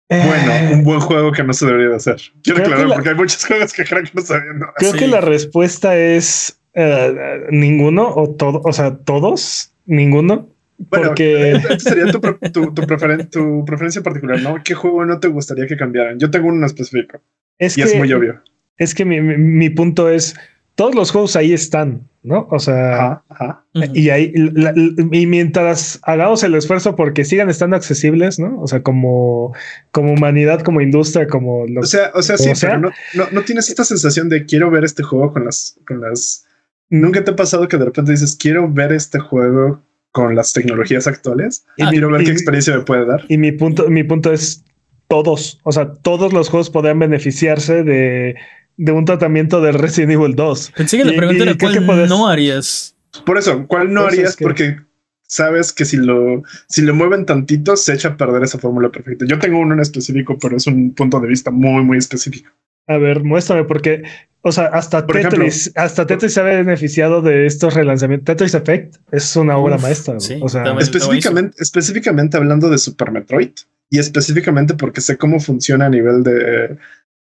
Bueno, Eh, un buen juego que no se debería de hacer. Quiero Creo aclarar la- porque hay muchos juegos que creen que no se deberían creo sí. que la respuesta es eh, ninguno o todo, o sea, todos, ninguno. Bueno, porque esta sería tu, pre- tu, tu, preferen- tu preferencia particular, ¿no? ¿Qué juego no te gustaría que cambiaran? Yo tengo uno específico es y que es muy obvio. es que mi, mi- mi punto es todos los juegos ahí están, ¿no? O sea, Ajá, ajá. Y ahí, la- y mientras hagamos el esfuerzo porque sigan estando accesibles, ¿no? O sea, como, como humanidad, como industria, como lo O sea, o sea, sí, sea. pero no, no, no tienes esta sensación de quiero ver este juego con las, con las. Nunca te ha pasado que de repente dices quiero ver este juego con las tecnologías actuales y Ah, quiero ver y- qué experiencia me puede dar. Y mi punto, mi punto es todos, o sea, todos los juegos podrían beneficiarse de, de un tratamiento del Resident Evil 2. Pensé que la Y- pregunta y era: creo ¿cuál que no harías? Por eso, ¿cuál no harías? es que- Porque sabes que si lo, si lo mueven tantito, se echa a perder esa fórmula perfecta. Yo tengo uno en específico, pero es un punto de vista muy, muy específico. A ver, muéstrame, porque, o sea, hasta Por Tetris, hasta Tetris se ha beneficiado de estos relanzamientos. Tetris Effect es una obra Uf, maestra. sí, o sea, Específicamente, específicamente hablando de Super Metroid y específicamente porque sé cómo funciona a nivel de,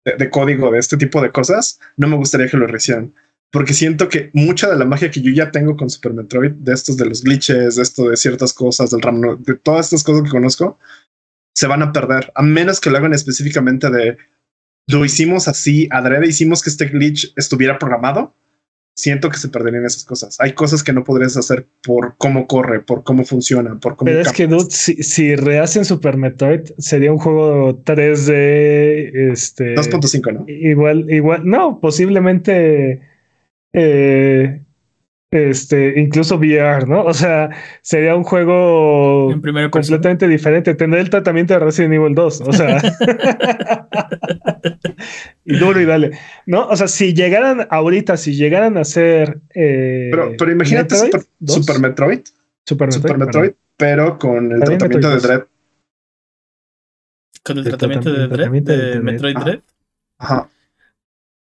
de, código de este tipo de cosas, no me gustaría que lo rehicieran. Porque siento que mucha de la magia que yo ya tengo con Super Metroid, de estos de los glitches, de esto de ciertas cosas, del RAM, de todas estas cosas que conozco, se van a perder, a menos que lo hagan específicamente de lo hicimos así, adrede hicimos que este glitch estuviera programado. Siento que se perderían esas cosas. Hay cosas que no podrías hacer por cómo corre, por cómo funciona, por cómo. Pero es que, dude, si, si rehacen Super Metroid, sería un juego 3D, este... 2.5, ¿no? Igual, igual, no, posiblemente, eh, este, incluso VR, ¿no? O sea, sería un juego completamente diferente. Tendría el tratamiento de Resident Evil 2, o sea. y duro y dale. No, o sea, si llegaran ahorita, si llegaran a ser. eh, Pero, pero imagínate Metroid Super, 2, Super Metroid, Super Metroid, Super Metroid, pero con el También tratamiento de Dread. Con el El tratamiento de Dread, tratamiento de. Metroid Ajá. Dread. Ajá.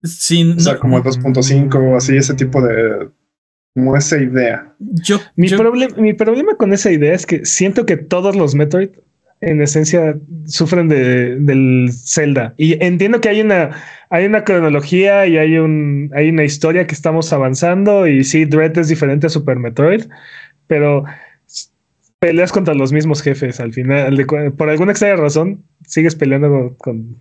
Sí, O sea, no- como 2.5, así, ese tipo de. Como esa idea. yo, Mi, yo- problem- mi problema con esa idea es que siento que todos los Metroid en esencia sufren de, del Zelda. Y entiendo que hay una, hay una cronología y hay, un, hay una historia que estamos avanzando. Y sí, Dread es diferente a Super Metroid, pero peleas contra los mismos jefes al final. por alguna extraña razón, sigues peleando con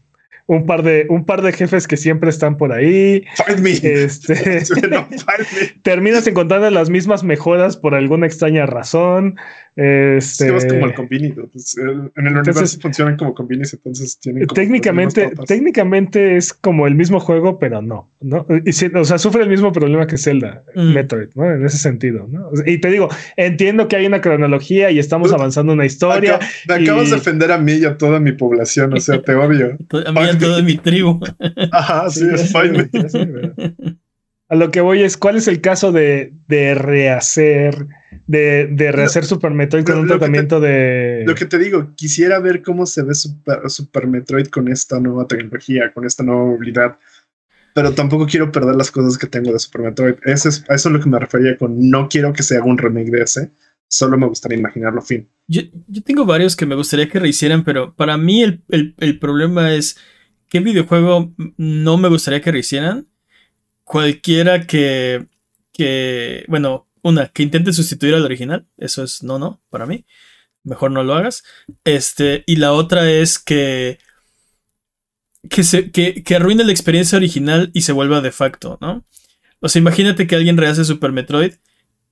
un, par de, un par de jefes que siempre están por ahí. Find me. Este, no, find me. terminas encontrando las mismas mejoras por alguna extraña razón. Es Este, vas como el convenido. Pues, el- en el Entonces- universo funcionan como convenios, entonces tienen como técnicamente, técnicamente es como el mismo juego, pero no, ¿no? Y o sea, sufre el mismo problema que Zelda, Mm. Metroid, ¿no? En ese sentido, ¿no? Y te digo, entiendo que hay una cronología y estamos Puta, avanzando una historia. Acá- me acabas y- de ofender a mí y a toda mi población, o sea, te odio. a mí y a toda mi tribu. Ajá, sí, es sé, A lo que voy es, ¿cuál es el caso de, de rehacer, de, de rehacer Super Metroid con lo- un lo que te- tratamiento de... Lo que te digo, quisiera ver cómo se ve Super, Super Metroid con esta nueva tecnología, con esta nueva movilidad. pero tampoco quiero perder las cosas que tengo de Super Metroid. Eso es, a eso es lo que me refería con no quiero que se haga un remake de ese, solo me gustaría imaginarlo fin. Yo, yo tengo varios que me gustaría que rehicieran, pero para mí el, el, el problema es qué videojuego no me gustaría que rehicieran. Cualquiera que, que, bueno, una, que intente sustituir al original, eso es no, no, para mí. Mejor no lo hagas. Este, y la otra es que que, se, que, que arruine la experiencia original y se vuelva de facto, ¿no? O sea, imagínate que alguien rehace Super Metroid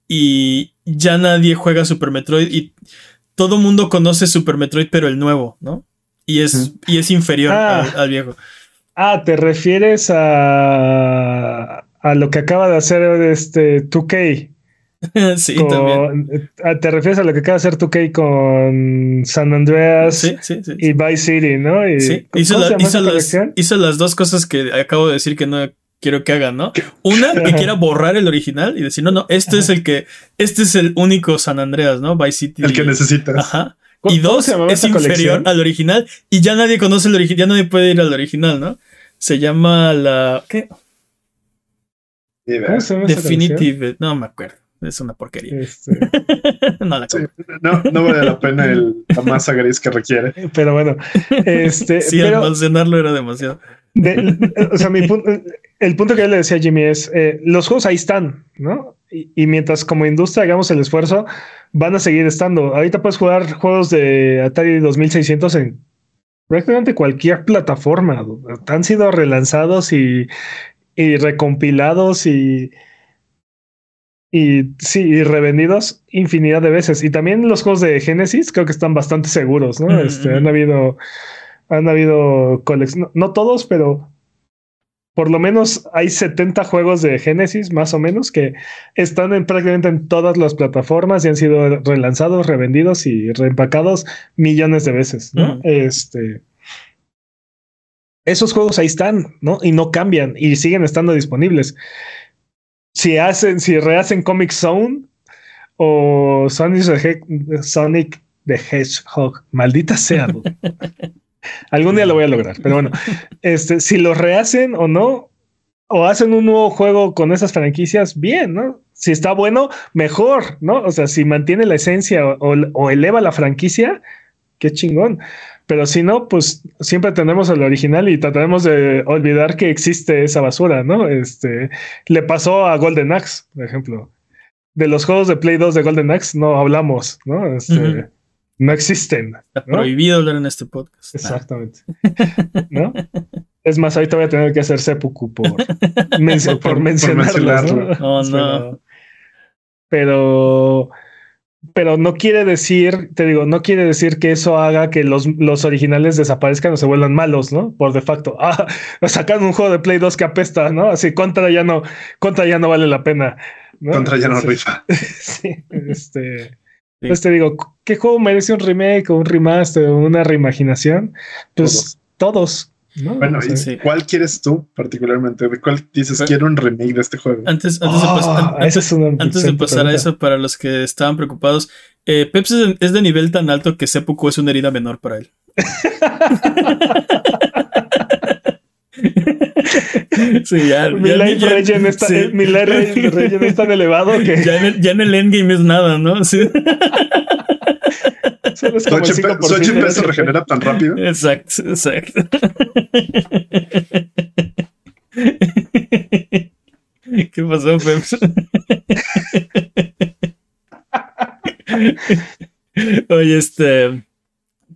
y ya nadie juega Super Metroid y todo mundo conoce Super Metroid, pero el nuevo, ¿no? Y es, y es inferior Ah. al, al viejo. Ah, ¿te refieres a, a lo que acaba de hacer este 2K? sí, con- también. ah, ¿Te refieres a lo que acaba de hacer 2K con San Andreas Sí, sí, sí. y Vice City, no? Y, Sí, ¿cómo hizo, la- las, hizo las dos cosas que acabo de decir que no quiero que hagan, ¿no? Una, que quiera borrar el original y decir, no, no, este es el que, este es el único San Andreas, ¿no? Vice City. El que necesitas. Ajá. ¿Cómo- Y dos, es inferior colección? al original y ya nadie conoce el original, ya nadie puede ir al original, ¿no? Se llama la... ¿Qué? Ni idea. ¿Cómo se llama esa Definitive, no me acuerdo. Es una porquería. Este, no la Sí, no, no vale la pena el, la masa gris que requiere. pero bueno, este, Sí, pero almacenarlo era demasiado. de- o sea, mi punto, el punto que yo le decía a Jimmy es, eh, los juegos ahí están, ¿no? Y, y mientras como industria hagamos el esfuerzo, van a seguir estando. Ahorita puedes jugar juegos de Atari 2600 en prácticamente cualquier plataforma. Han sido relanzados y, y recompilados y, y sí, y revendidos infinidad de veces. Y también los juegos de Genesis creo que están bastante seguros, ¿no? Mm, Este, mm. han habido, han habido colecciones, no, no todos, pero por lo menos hay 70 juegos de Genesis, más o menos, que están en prácticamente en todas las plataformas y han sido relanzados, revendidos y reempacados millones de veces, ¿no? Mm. Este. Esos juegos ahí están, ¿no? Y no cambian y siguen estando disponibles. Si hacen, si rehacen Comic Zone o Sonic Sonic the Hedgehog, maldita sea. Algún día lo voy a lograr, pero bueno, este, si lo rehacen o no, o hacen un nuevo juego con esas franquicias, bien, ¿no? Si está bueno, mejor, ¿no? O sea, si mantiene la esencia o, eleva la franquicia, qué chingón. Pero si no, pues siempre tenemos el original y trataremos de olvidar que existe esa basura, ¿no? Este le pasó a Golden Axe, por ejemplo. De los juegos de Play 2 de Golden Axe no hablamos, ¿no? Este. No existen. Está ¿no? prohibido hablar en este podcast. Exactamente. ¿No? Es más, ahorita voy a tener que hacer seppuku por, mencio- por, Por- mencionarlo. mencionarlo. Oh, no. Pero, pero no quiere decir, te digo, no quiere decir que eso haga que los, los originales desaparezcan o se vuelvan malos, ¿no? Por de facto. Ah, sacaron un juego de Play 2 que apesta, ¿no? Así, contra ya no, contra ya no vale la pena. ¿no? Contra ya no rifa. Sí, este. Entonces te digo, ¿qué juego merece un remake o un remaster o una reimaginación? Pues todos. ¿no? Bueno, O sea, ¿y sí. cuál quieres tú particularmente? ¿De cuál dices Pero- quiero un remake de este juego? Antes, antes, de, pas- Ah, es antes de pasar a eso, para los que estaban preocupados, eh, Peps es de, es de nivel tan alto que Seppuku es una herida menor para él. sí, ya. Mi ya- life ya- regen está, sí. mi life re- regen es tan elevado que Ya en, el, ya en el endgame es nada, ¿no? Sí. solo es ¿Su como el HP, 5% su HP de se regenera tan rápido? Exacto, exacto. ¿Qué pasó, Peps? Oye, este.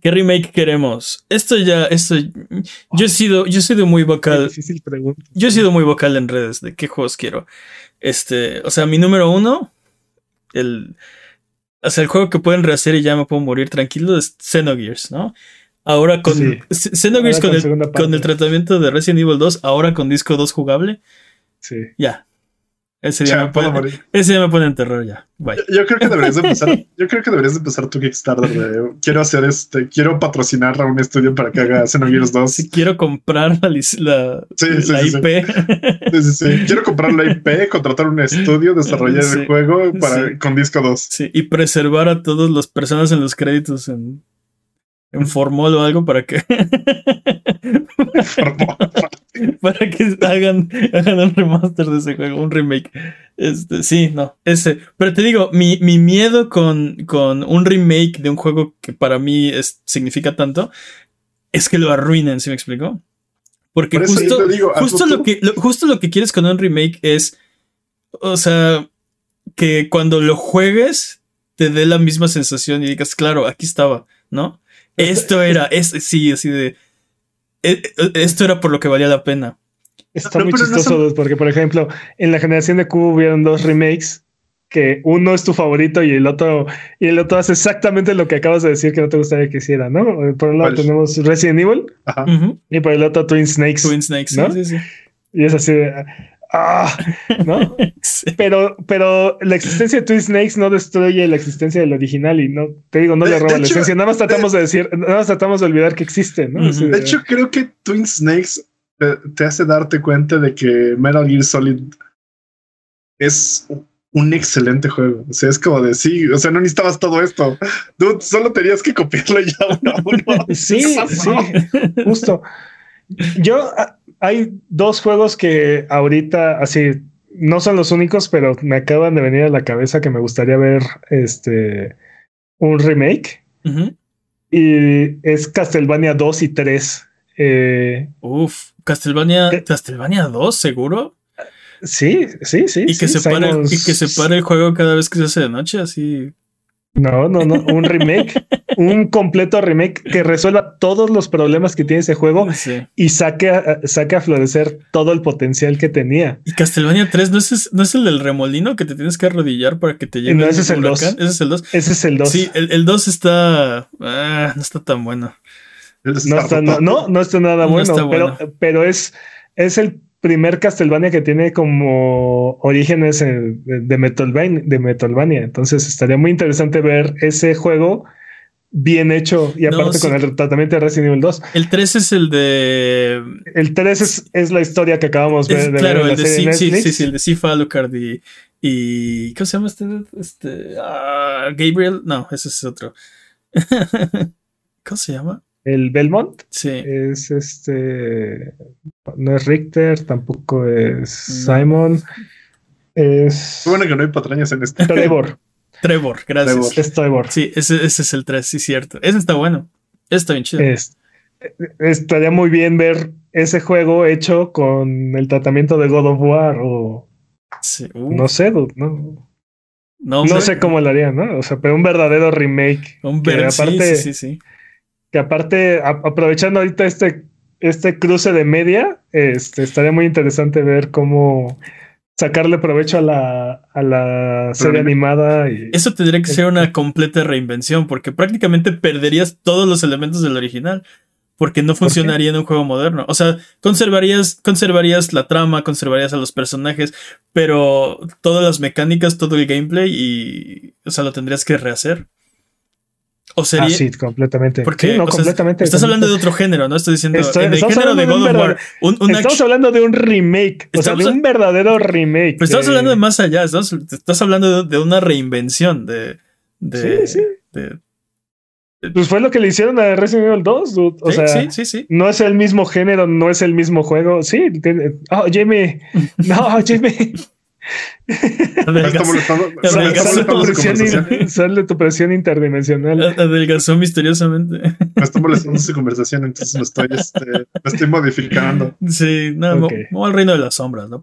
¿Qué remake queremos? Esto ya, esto. Yo he sido, yo he sido muy vocal. difícil pregunta. Yo he sido muy vocal en redes de qué juegos quiero. Este, o sea, mi número uno, el, o sea, el juego que pueden rehacer y ya me puedo morir tranquilo es Xenogears, ¿no? Ahora con Sí. Xenogears Ahora con, con el, con el tratamiento de Resident Evil 2, ahora con disco 2 jugable, Sí. ya. Ese día, Ya, me puedo pone, morir. ese día me pone en terror ya. Bye. Yo, yo creo que deberías de empezar. yo creo que deberías de empezar tu Kickstarter. de, quiero hacer este, quiero patrocinar a un estudio para que haga Xenogears 2. Si quiero comprar la, la, Sí, sí, la sí. IP, Sí, sí, sí. Quiero comprar la IP, contratar un estudio, desarrollar Sí. el juego para, Sí. con disco 2. sí, y preservar a todas las personas en los créditos en, en formol o algo para que para que hagan, hagan un remaster de ese juego, un remake. Este, sí, no, ese. Pero te digo, mi, mi miedo con, con un remake de un juego que para mí es, significa tanto es que lo arruinen, ¿sí me explico? Porque Por justo, digo, justo, lo que, lo- justo lo que quieres con un remake es, o sea, que cuando lo juegues te dé la misma sensación y digas, claro, aquí estaba, ¿no? Esto era, es, sí, así de, esto era por lo que valía la pena. Está No, muy pero no chistoso son- porque, por ejemplo, en la generación de Cubo hubieron dos remakes que uno es tu favorito y el otro y el otro hace exactamente lo que acabas de decir que no te gustaría que hiciera, ¿no? Por un lado ¿Cuál? tenemos Resident Evil Ajá. Y por el otro Twin Snakes. Twin Snakes, sí, ¿No? sí, sí. Y es así de ah, ¿no? Sí. Pero, pero la existencia de Twin Snakes no destruye la existencia del original y no te digo, no De- le roba la hecho- esencia. Nada más tratamos de decir, nada más tratamos de olvidar que existe, ¿no? Ujú. Así De hecho, creo que Twin Snakes te, te hace darte cuenta de que Metal Gear Solid es un excelente juego. O sea, es como de sí, o sea, no necesitabas todo esto. Dude, solo tenías que copiarlo ya uno a uno. Sí, sí, justo. Yo ah, hay dos juegos que ahorita así no son los únicos, pero me acaban de venir a la cabeza que me gustaría ver este un remake y es Castlevania 2 y 3. Eh, Uf, Castlevania. Castlevania 2, seguro. sí, sí, sí. Y que, sí, se pare, y que se pare el juego cada vez que se hace de noche, así. No, no, no, un remake, un completo remake que resuelva todos los problemas que tiene ese juego Sí. y saque a, saque a florecer todo el potencial que tenía. Y Castlevania 3, ¿no es, ¿no es el del remolino que te tienes que arrodillar para que te llegue No, ese es el huracán? dos. Ese es el 2. Ese es el 2. Sí, el, el 2 está. ah, no está tan bueno. No está, no, no, no está nada No bueno, está bueno. pero, pero es, es el primer Castlevania que tiene como orígenes de, de, Metroidvania, de Metroidvania. Entonces estaría muy interesante ver ese juego bien hecho y No, aparte sí. con el tratamiento de Resident Evil 2. El 3 es el de. El 3 es, es la historia que acabamos es- de, claro, ver en el de sí, sí, Netflix. sí, sí, el de Sifa Alucard y, y. ¿Cómo se llama este? este ah, Gabriel. No, ese es otro. ¿Cómo se llama? El Belmont Sí. es este. No es Richter, tampoco es No. Simon. Es Qué bueno que no hay patrañas en este. Trevor. Trevor, gracias. Trevor. es Trevor. Sí, ese, ese es el 3, sí, cierto. Ese está bueno. Ese está bien chido. Es- estaría muy bien ver ese juego hecho con el tratamiento de God of War o Sí. Uh, no sé, dude, no, no, no sé cómo lo harían, ¿no? O sea, pero un verdadero remake. Un que ver- sí, aparte- sí, sí, sí. Que aparte, a- aprovechando ahorita este, este cruce de media, este, estaría muy interesante ver cómo sacarle provecho a la, a la serie animada. Y, Eso tendría que Es- ser una completa reinvención, porque prácticamente perderías todos los elementos del original, porque no funcionaría en un juego moderno. O sea, conservarías, conservarías la trama, conservarías a los personajes, pero todas las mecánicas, todo el gameplay y, o sea, lo tendrías que rehacer. O sería, ah, sí, completamente. porque Sí, no, o sea, completamente. estás hablando de otro género, ¿no? Estoy diciendo Estoy- en el estamos género de God of War, un, un Estamos hablando de un remake, o sea, Estamos de un verdadero remake. pero estamos de- hablando de más allá, estás, estás hablando de, de una reinvención de, de, Sí, sí. de- Pues fue lo que le hicieron a Resident Evil 2, dude. O sí, sea, sí, sí, sí. no es el mismo género, no es el mismo juego. Sí, tiene- oh, Jamie. No, Jamie. Sale tu presión interdimensional. adelgazó misteriosamente. Me está molestando su conversación, entonces me estoy, este, me estoy modificando. Sí, no, mo- Ok. mo al reino de las sombras, ¿no?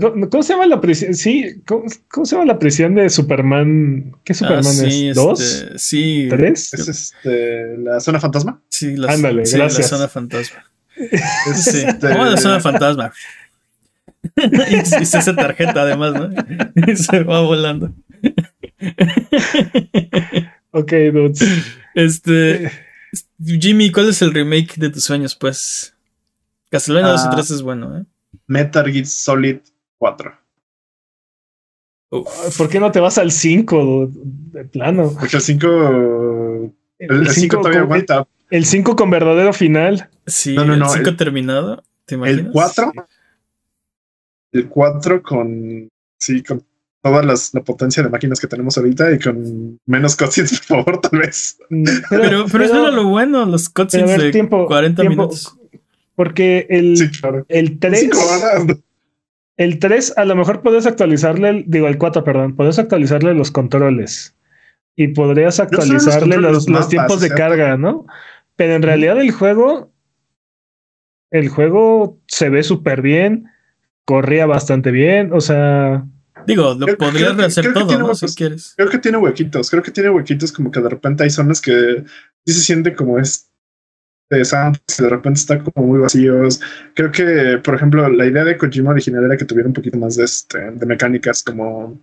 ¿Cómo, cómo se llama la prisión? Sí, ¿cómo, cómo se llama la prisión de Superman? ¿Qué Superman Ah, sí, es? ¿Dos? este, sí, ¿Tres? ¿Es este, la zona fantasma? sí, la, Ándale, sí, la gracias. zona fantasma. Es, Sí, este, ¿cómo la zona fantasma? y, y se hace tarjeta además, ¿no? y se va volando. Ok, dudes. Este, Jimmy, ¿cuál es el remake de tus sueños, pues? Castlevania 2 y Ah. 3 es bueno, ¿eh? Metal Gear Solid 4. Uf. ¿Por qué no te vas al 5 de plano? Porque el 5. El 5 cinco todavía con- aguanta. El 5 con verdadero final. Sí, No, no, el no, 5 el- terminado, ¿te imaginas? El 4. El 4 con. Sí, con toda las- la potencia de máquinas que tenemos ahorita y con menos cutscenes, por favor, tal vez. Pero, pero, eso era lo bueno, los cutscenes ver, de tiempo, 40 tiempo, minutos. Porque el, Sí, claro. el 3. Cinco horas. El 3 a lo mejor podías actualizarle, el- digo el 4, perdón, podías actualizarle los controles y podrías actualizarle los, los los mapas, tiempos de ¿cierto? carga, ¿no? Pero en realidad el juego, el juego se ve súper bien, corría bastante bien, o sea, Digo, lo Creo- podrías creo rehacer creo todo, ¿no? Si huecos. quieres. Creo que tiene huequitos, creo que tiene huequitos como que de repente hay zonas que sí se siente como es interesante, de repente está como muy vacíos. Creo que, por ejemplo, la idea de Kojima original era que tuviera un poquito más de, este, de mecánicas como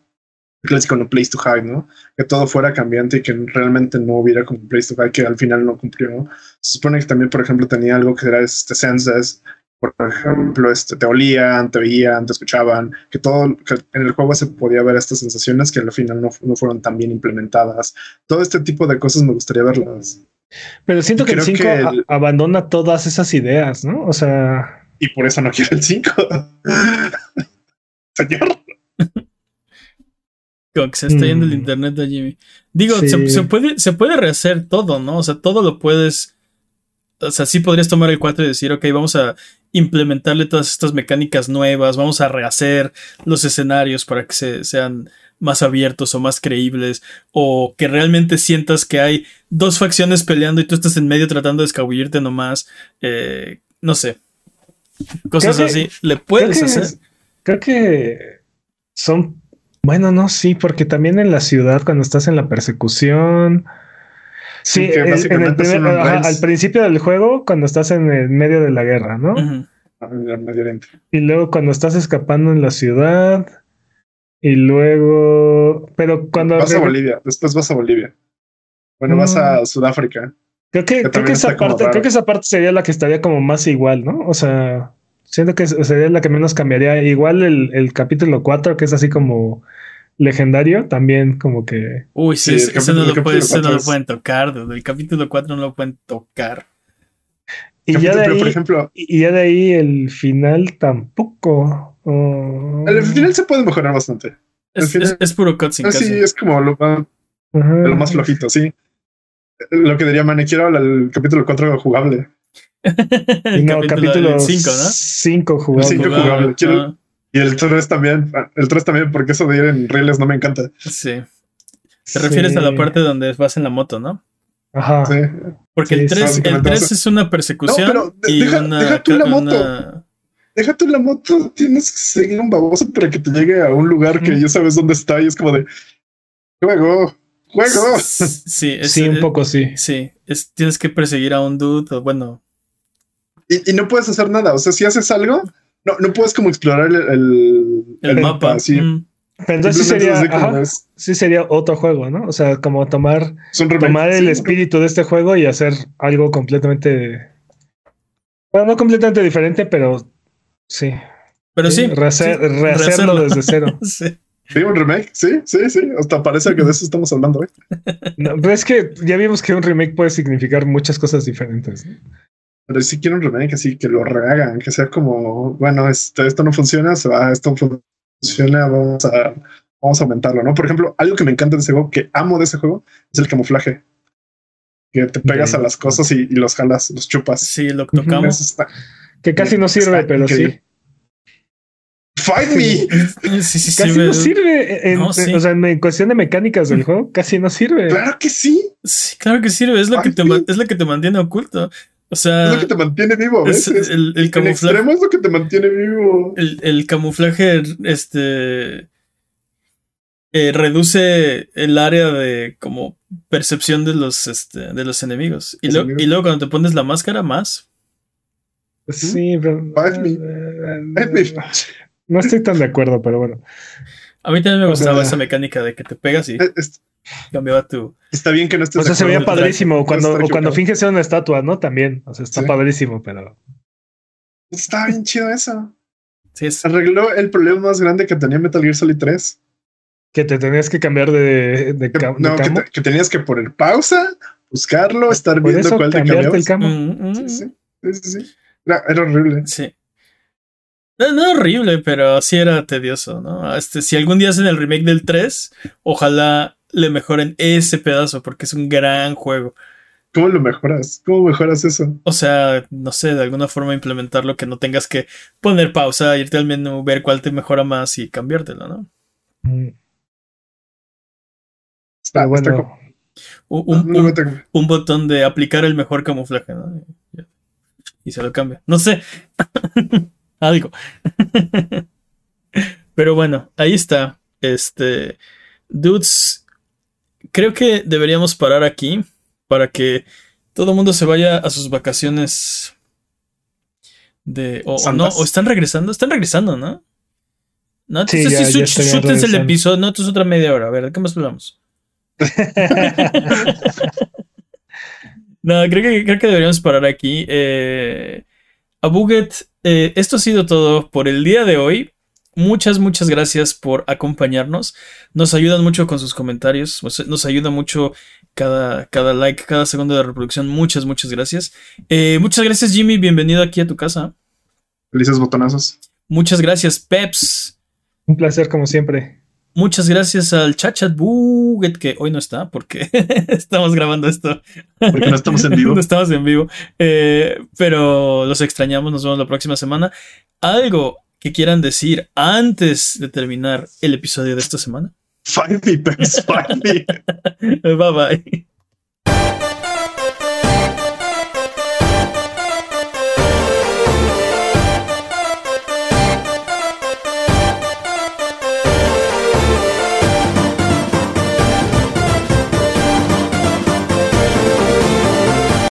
el clásico no place to hide, ¿no? Que todo fuera cambiante y que realmente no hubiera como un place to hide que al final no cumplió. Se supone que también, por ejemplo, tenía algo que era este senses, por ejemplo, este, te olían, te veían, te escuchaban, que todo que en el juego se podía ver estas sensaciones que al final no, no fueron tan bien implementadas. Todo este tipo de cosas me gustaría verlas. pero siento Y que el creo 5 que el- abandona todas esas ideas, ¿no? O sea, Y por eso no quiero el 5. Señor. Como que se está yendo el Mm. internet de Jimmy. Digo, Sí. se, se puede, se puede rehacer todo, ¿no? O sea, todo lo puedes. O sea, sí podrías tomar el 4 y decir, ok, vamos a implementarle todas estas mecánicas nuevas, vamos a rehacer los escenarios para que se, sean más abiertos o más creíbles, o que realmente sientas que hay dos facciones peleando y tú estás en medio tratando de escabullirte nomás. eh, no sé. Cosas que- así. Le puedes hacer. creo que son, bueno, no, sí, porque también en la ciudad cuando estás en la persecución... Sí, que el- en el básicamente primer- son ajá, rails. al principio del juego, cuando estás en el medio de la guerra, ¿no? Al Medio Oriente. Y luego cuando estás escapando en la ciudad. Y luego. Pero cuando. Vas a Bolivia, después vas a Bolivia. Bueno, Mm. vas a Sudáfrica. Creo que, creo que esa parte, creo que esa parte sería la que estaría como más igual, ¿no? O sea, siento que sería la que menos cambiaría. Igual el, el capítulo 4, que es así como legendario, también como que. Uy, sí, Sí, ese, el no, capítulo- lo, el puede- ese no lo es- pueden tocar. Desde el capítulo 4 no lo pueden tocar. Y ya, Capítulo, de pero, ahí, por ejemplo, y ya de ahí el final tampoco. Oh. al final se puede mejorar bastante. Es, Al final- es- es puro cutscene Ah, sí, casi. es como lo más, Ajá. lo más flojito, sí. Lo que diría Mane, quiero el, el capítulo 4 jugable. el no, capítulo 5, ¿no? 5 jugable. cinco Jugable, jugable. Quiero- ah, Y el 3 también. El 3 también, porque eso de ir en rieles no me encanta. sí. Te refieres a la parte donde vas en la moto, ¿no? Ajá. Sí. Porque Sí, el 3, el básicamente 3 vas a- es una persecución No, pero y deja- una, deja tú la moto. una- Deja tú la moto, tienes que seguir un baboso para que te llegue a un lugar que ya sabes dónde está y es como de juego, juego. Sí, es- Sí, un es- poco sí. Sí, es, tienes que perseguir a un dude, o bueno, Y, y no puedes hacer nada. O sea, si haces algo, no, no puedes como explorar el, el, el, mapa. Sí, mm, Pero entonces sí sería, ajá, sí sería otro juego, ¿no? O sea, como tomar, tomar el Sí, espíritu de este juego y hacer algo completamente. Bueno, no completamente diferente, pero sí. Pero sí, Rehacer- sí, rehacerlo rehacerlo. desde cero. Sí. Sí, un remake. Sí, sí, sí. Hasta parece que de eso estamos hablando hoy. No, pero es que ya vimos que un remake puede significar muchas cosas diferentes. ¿no? Pero sí quiero un remake así que lo rehagan, que sea como, bueno, esto, esto no funciona, se va, esto funciona, vamos a, vamos a aumentarlo, ¿no? Por ejemplo, algo que me encanta de ese juego, que amo de ese juego, es el camuflaje. Que te pegas a las cosas y, y los jalas, los chupas. Sí, lo tocamos. Está- Que casi no sirve, pero sí. Fight me. Sí, sí, Casi sirve. no sirve. En, No, sí. O sea, en cuestión de mecánicas del juego, casi no sirve. Claro que sí. Sí, claro que sirve. Es lo, que te, es lo que te mantiene oculto. O sea, Es lo que te mantiene vivo a es veces. el, el extremo es lo que te mantiene vivo. El, el camuflaje, este. eh, reduce el área de como percepción de los, este, de los enemigos. Y, Los lo- enemigos. y luego cuando te pones la máscara, más. Sí, pero. No estoy tan de acuerdo, pero bueno. A mí también me gustaba sea- esa mecánica de que te pegas y Es- es- cambiaba tu. Está bien que no estés O sea, se veía padrísimo cuando, o cuando finges ser una estatua, ¿no? También. O sea, está Sí. padrísimo, pero. Está bien chido eso. Sí, es, Arregló el problema más grande que tenía Metal Gear Solid 3. Que te tenías que cambiar de, de, Que, cam- de no, que, te- que tenías que poner pausa, buscarlo, estar Por viendo eso cuál te cambiarte el camo. Mm, mm, Sí, sí, sí, sí, sí. Era, era horrible. Sí. No, no horrible, pero sí era tedioso, ¿no? Este, si algún día hacen el remake del 3, ojalá le mejoren ese pedazo, porque es un gran juego. ¿Cómo lo mejoras? ¿Cómo mejoras eso? O sea, no sé, de alguna forma implementarlo que no tengas que poner pausa, irte al menú, ver cuál te mejora más y cambiártelo, ¿no? Mm, Está, bueno, como- Un, un- botón de aplicar el mejor camuflaje, ¿no? Y se lo cambia. No sé. Algo. Pero bueno, ahí está. Este. Dudes. Creo que deberíamos parar aquí. Para que todo el mundo se vaya a sus vacaciones. De. O, o no, Santas. o están regresando. Están regresando, ¿no? No, entonces sí, ya estarían sútense el episodio. No, esto es otra media hora. A ver, ¿de qué más hablamos? No, creo que, creo que deberíamos parar aquí. Eh, a Buget, eh, esto ha sido todo por el día de hoy. Muchas, muchas gracias por acompañarnos. Nos ayudan mucho con sus comentarios. Nos, nos ayuda mucho cada, cada like, cada segundo de reproducción. Muchas, muchas gracias. Eh, muchas gracias, Jimmy. Bienvenido aquí a tu casa. Felices botonazos. Muchas gracias, Peps. Un placer, como siempre. Muchas gracias al Chachat Buget, que hoy no está porque estamos grabando esto Porque no estamos en vivo. no estamos en vivo. Eh, pero los extrañamos. Nos vemos la próxima semana. ¿Algo que quieran decir antes de terminar el episodio de esta semana? Find me, find me. bye bye.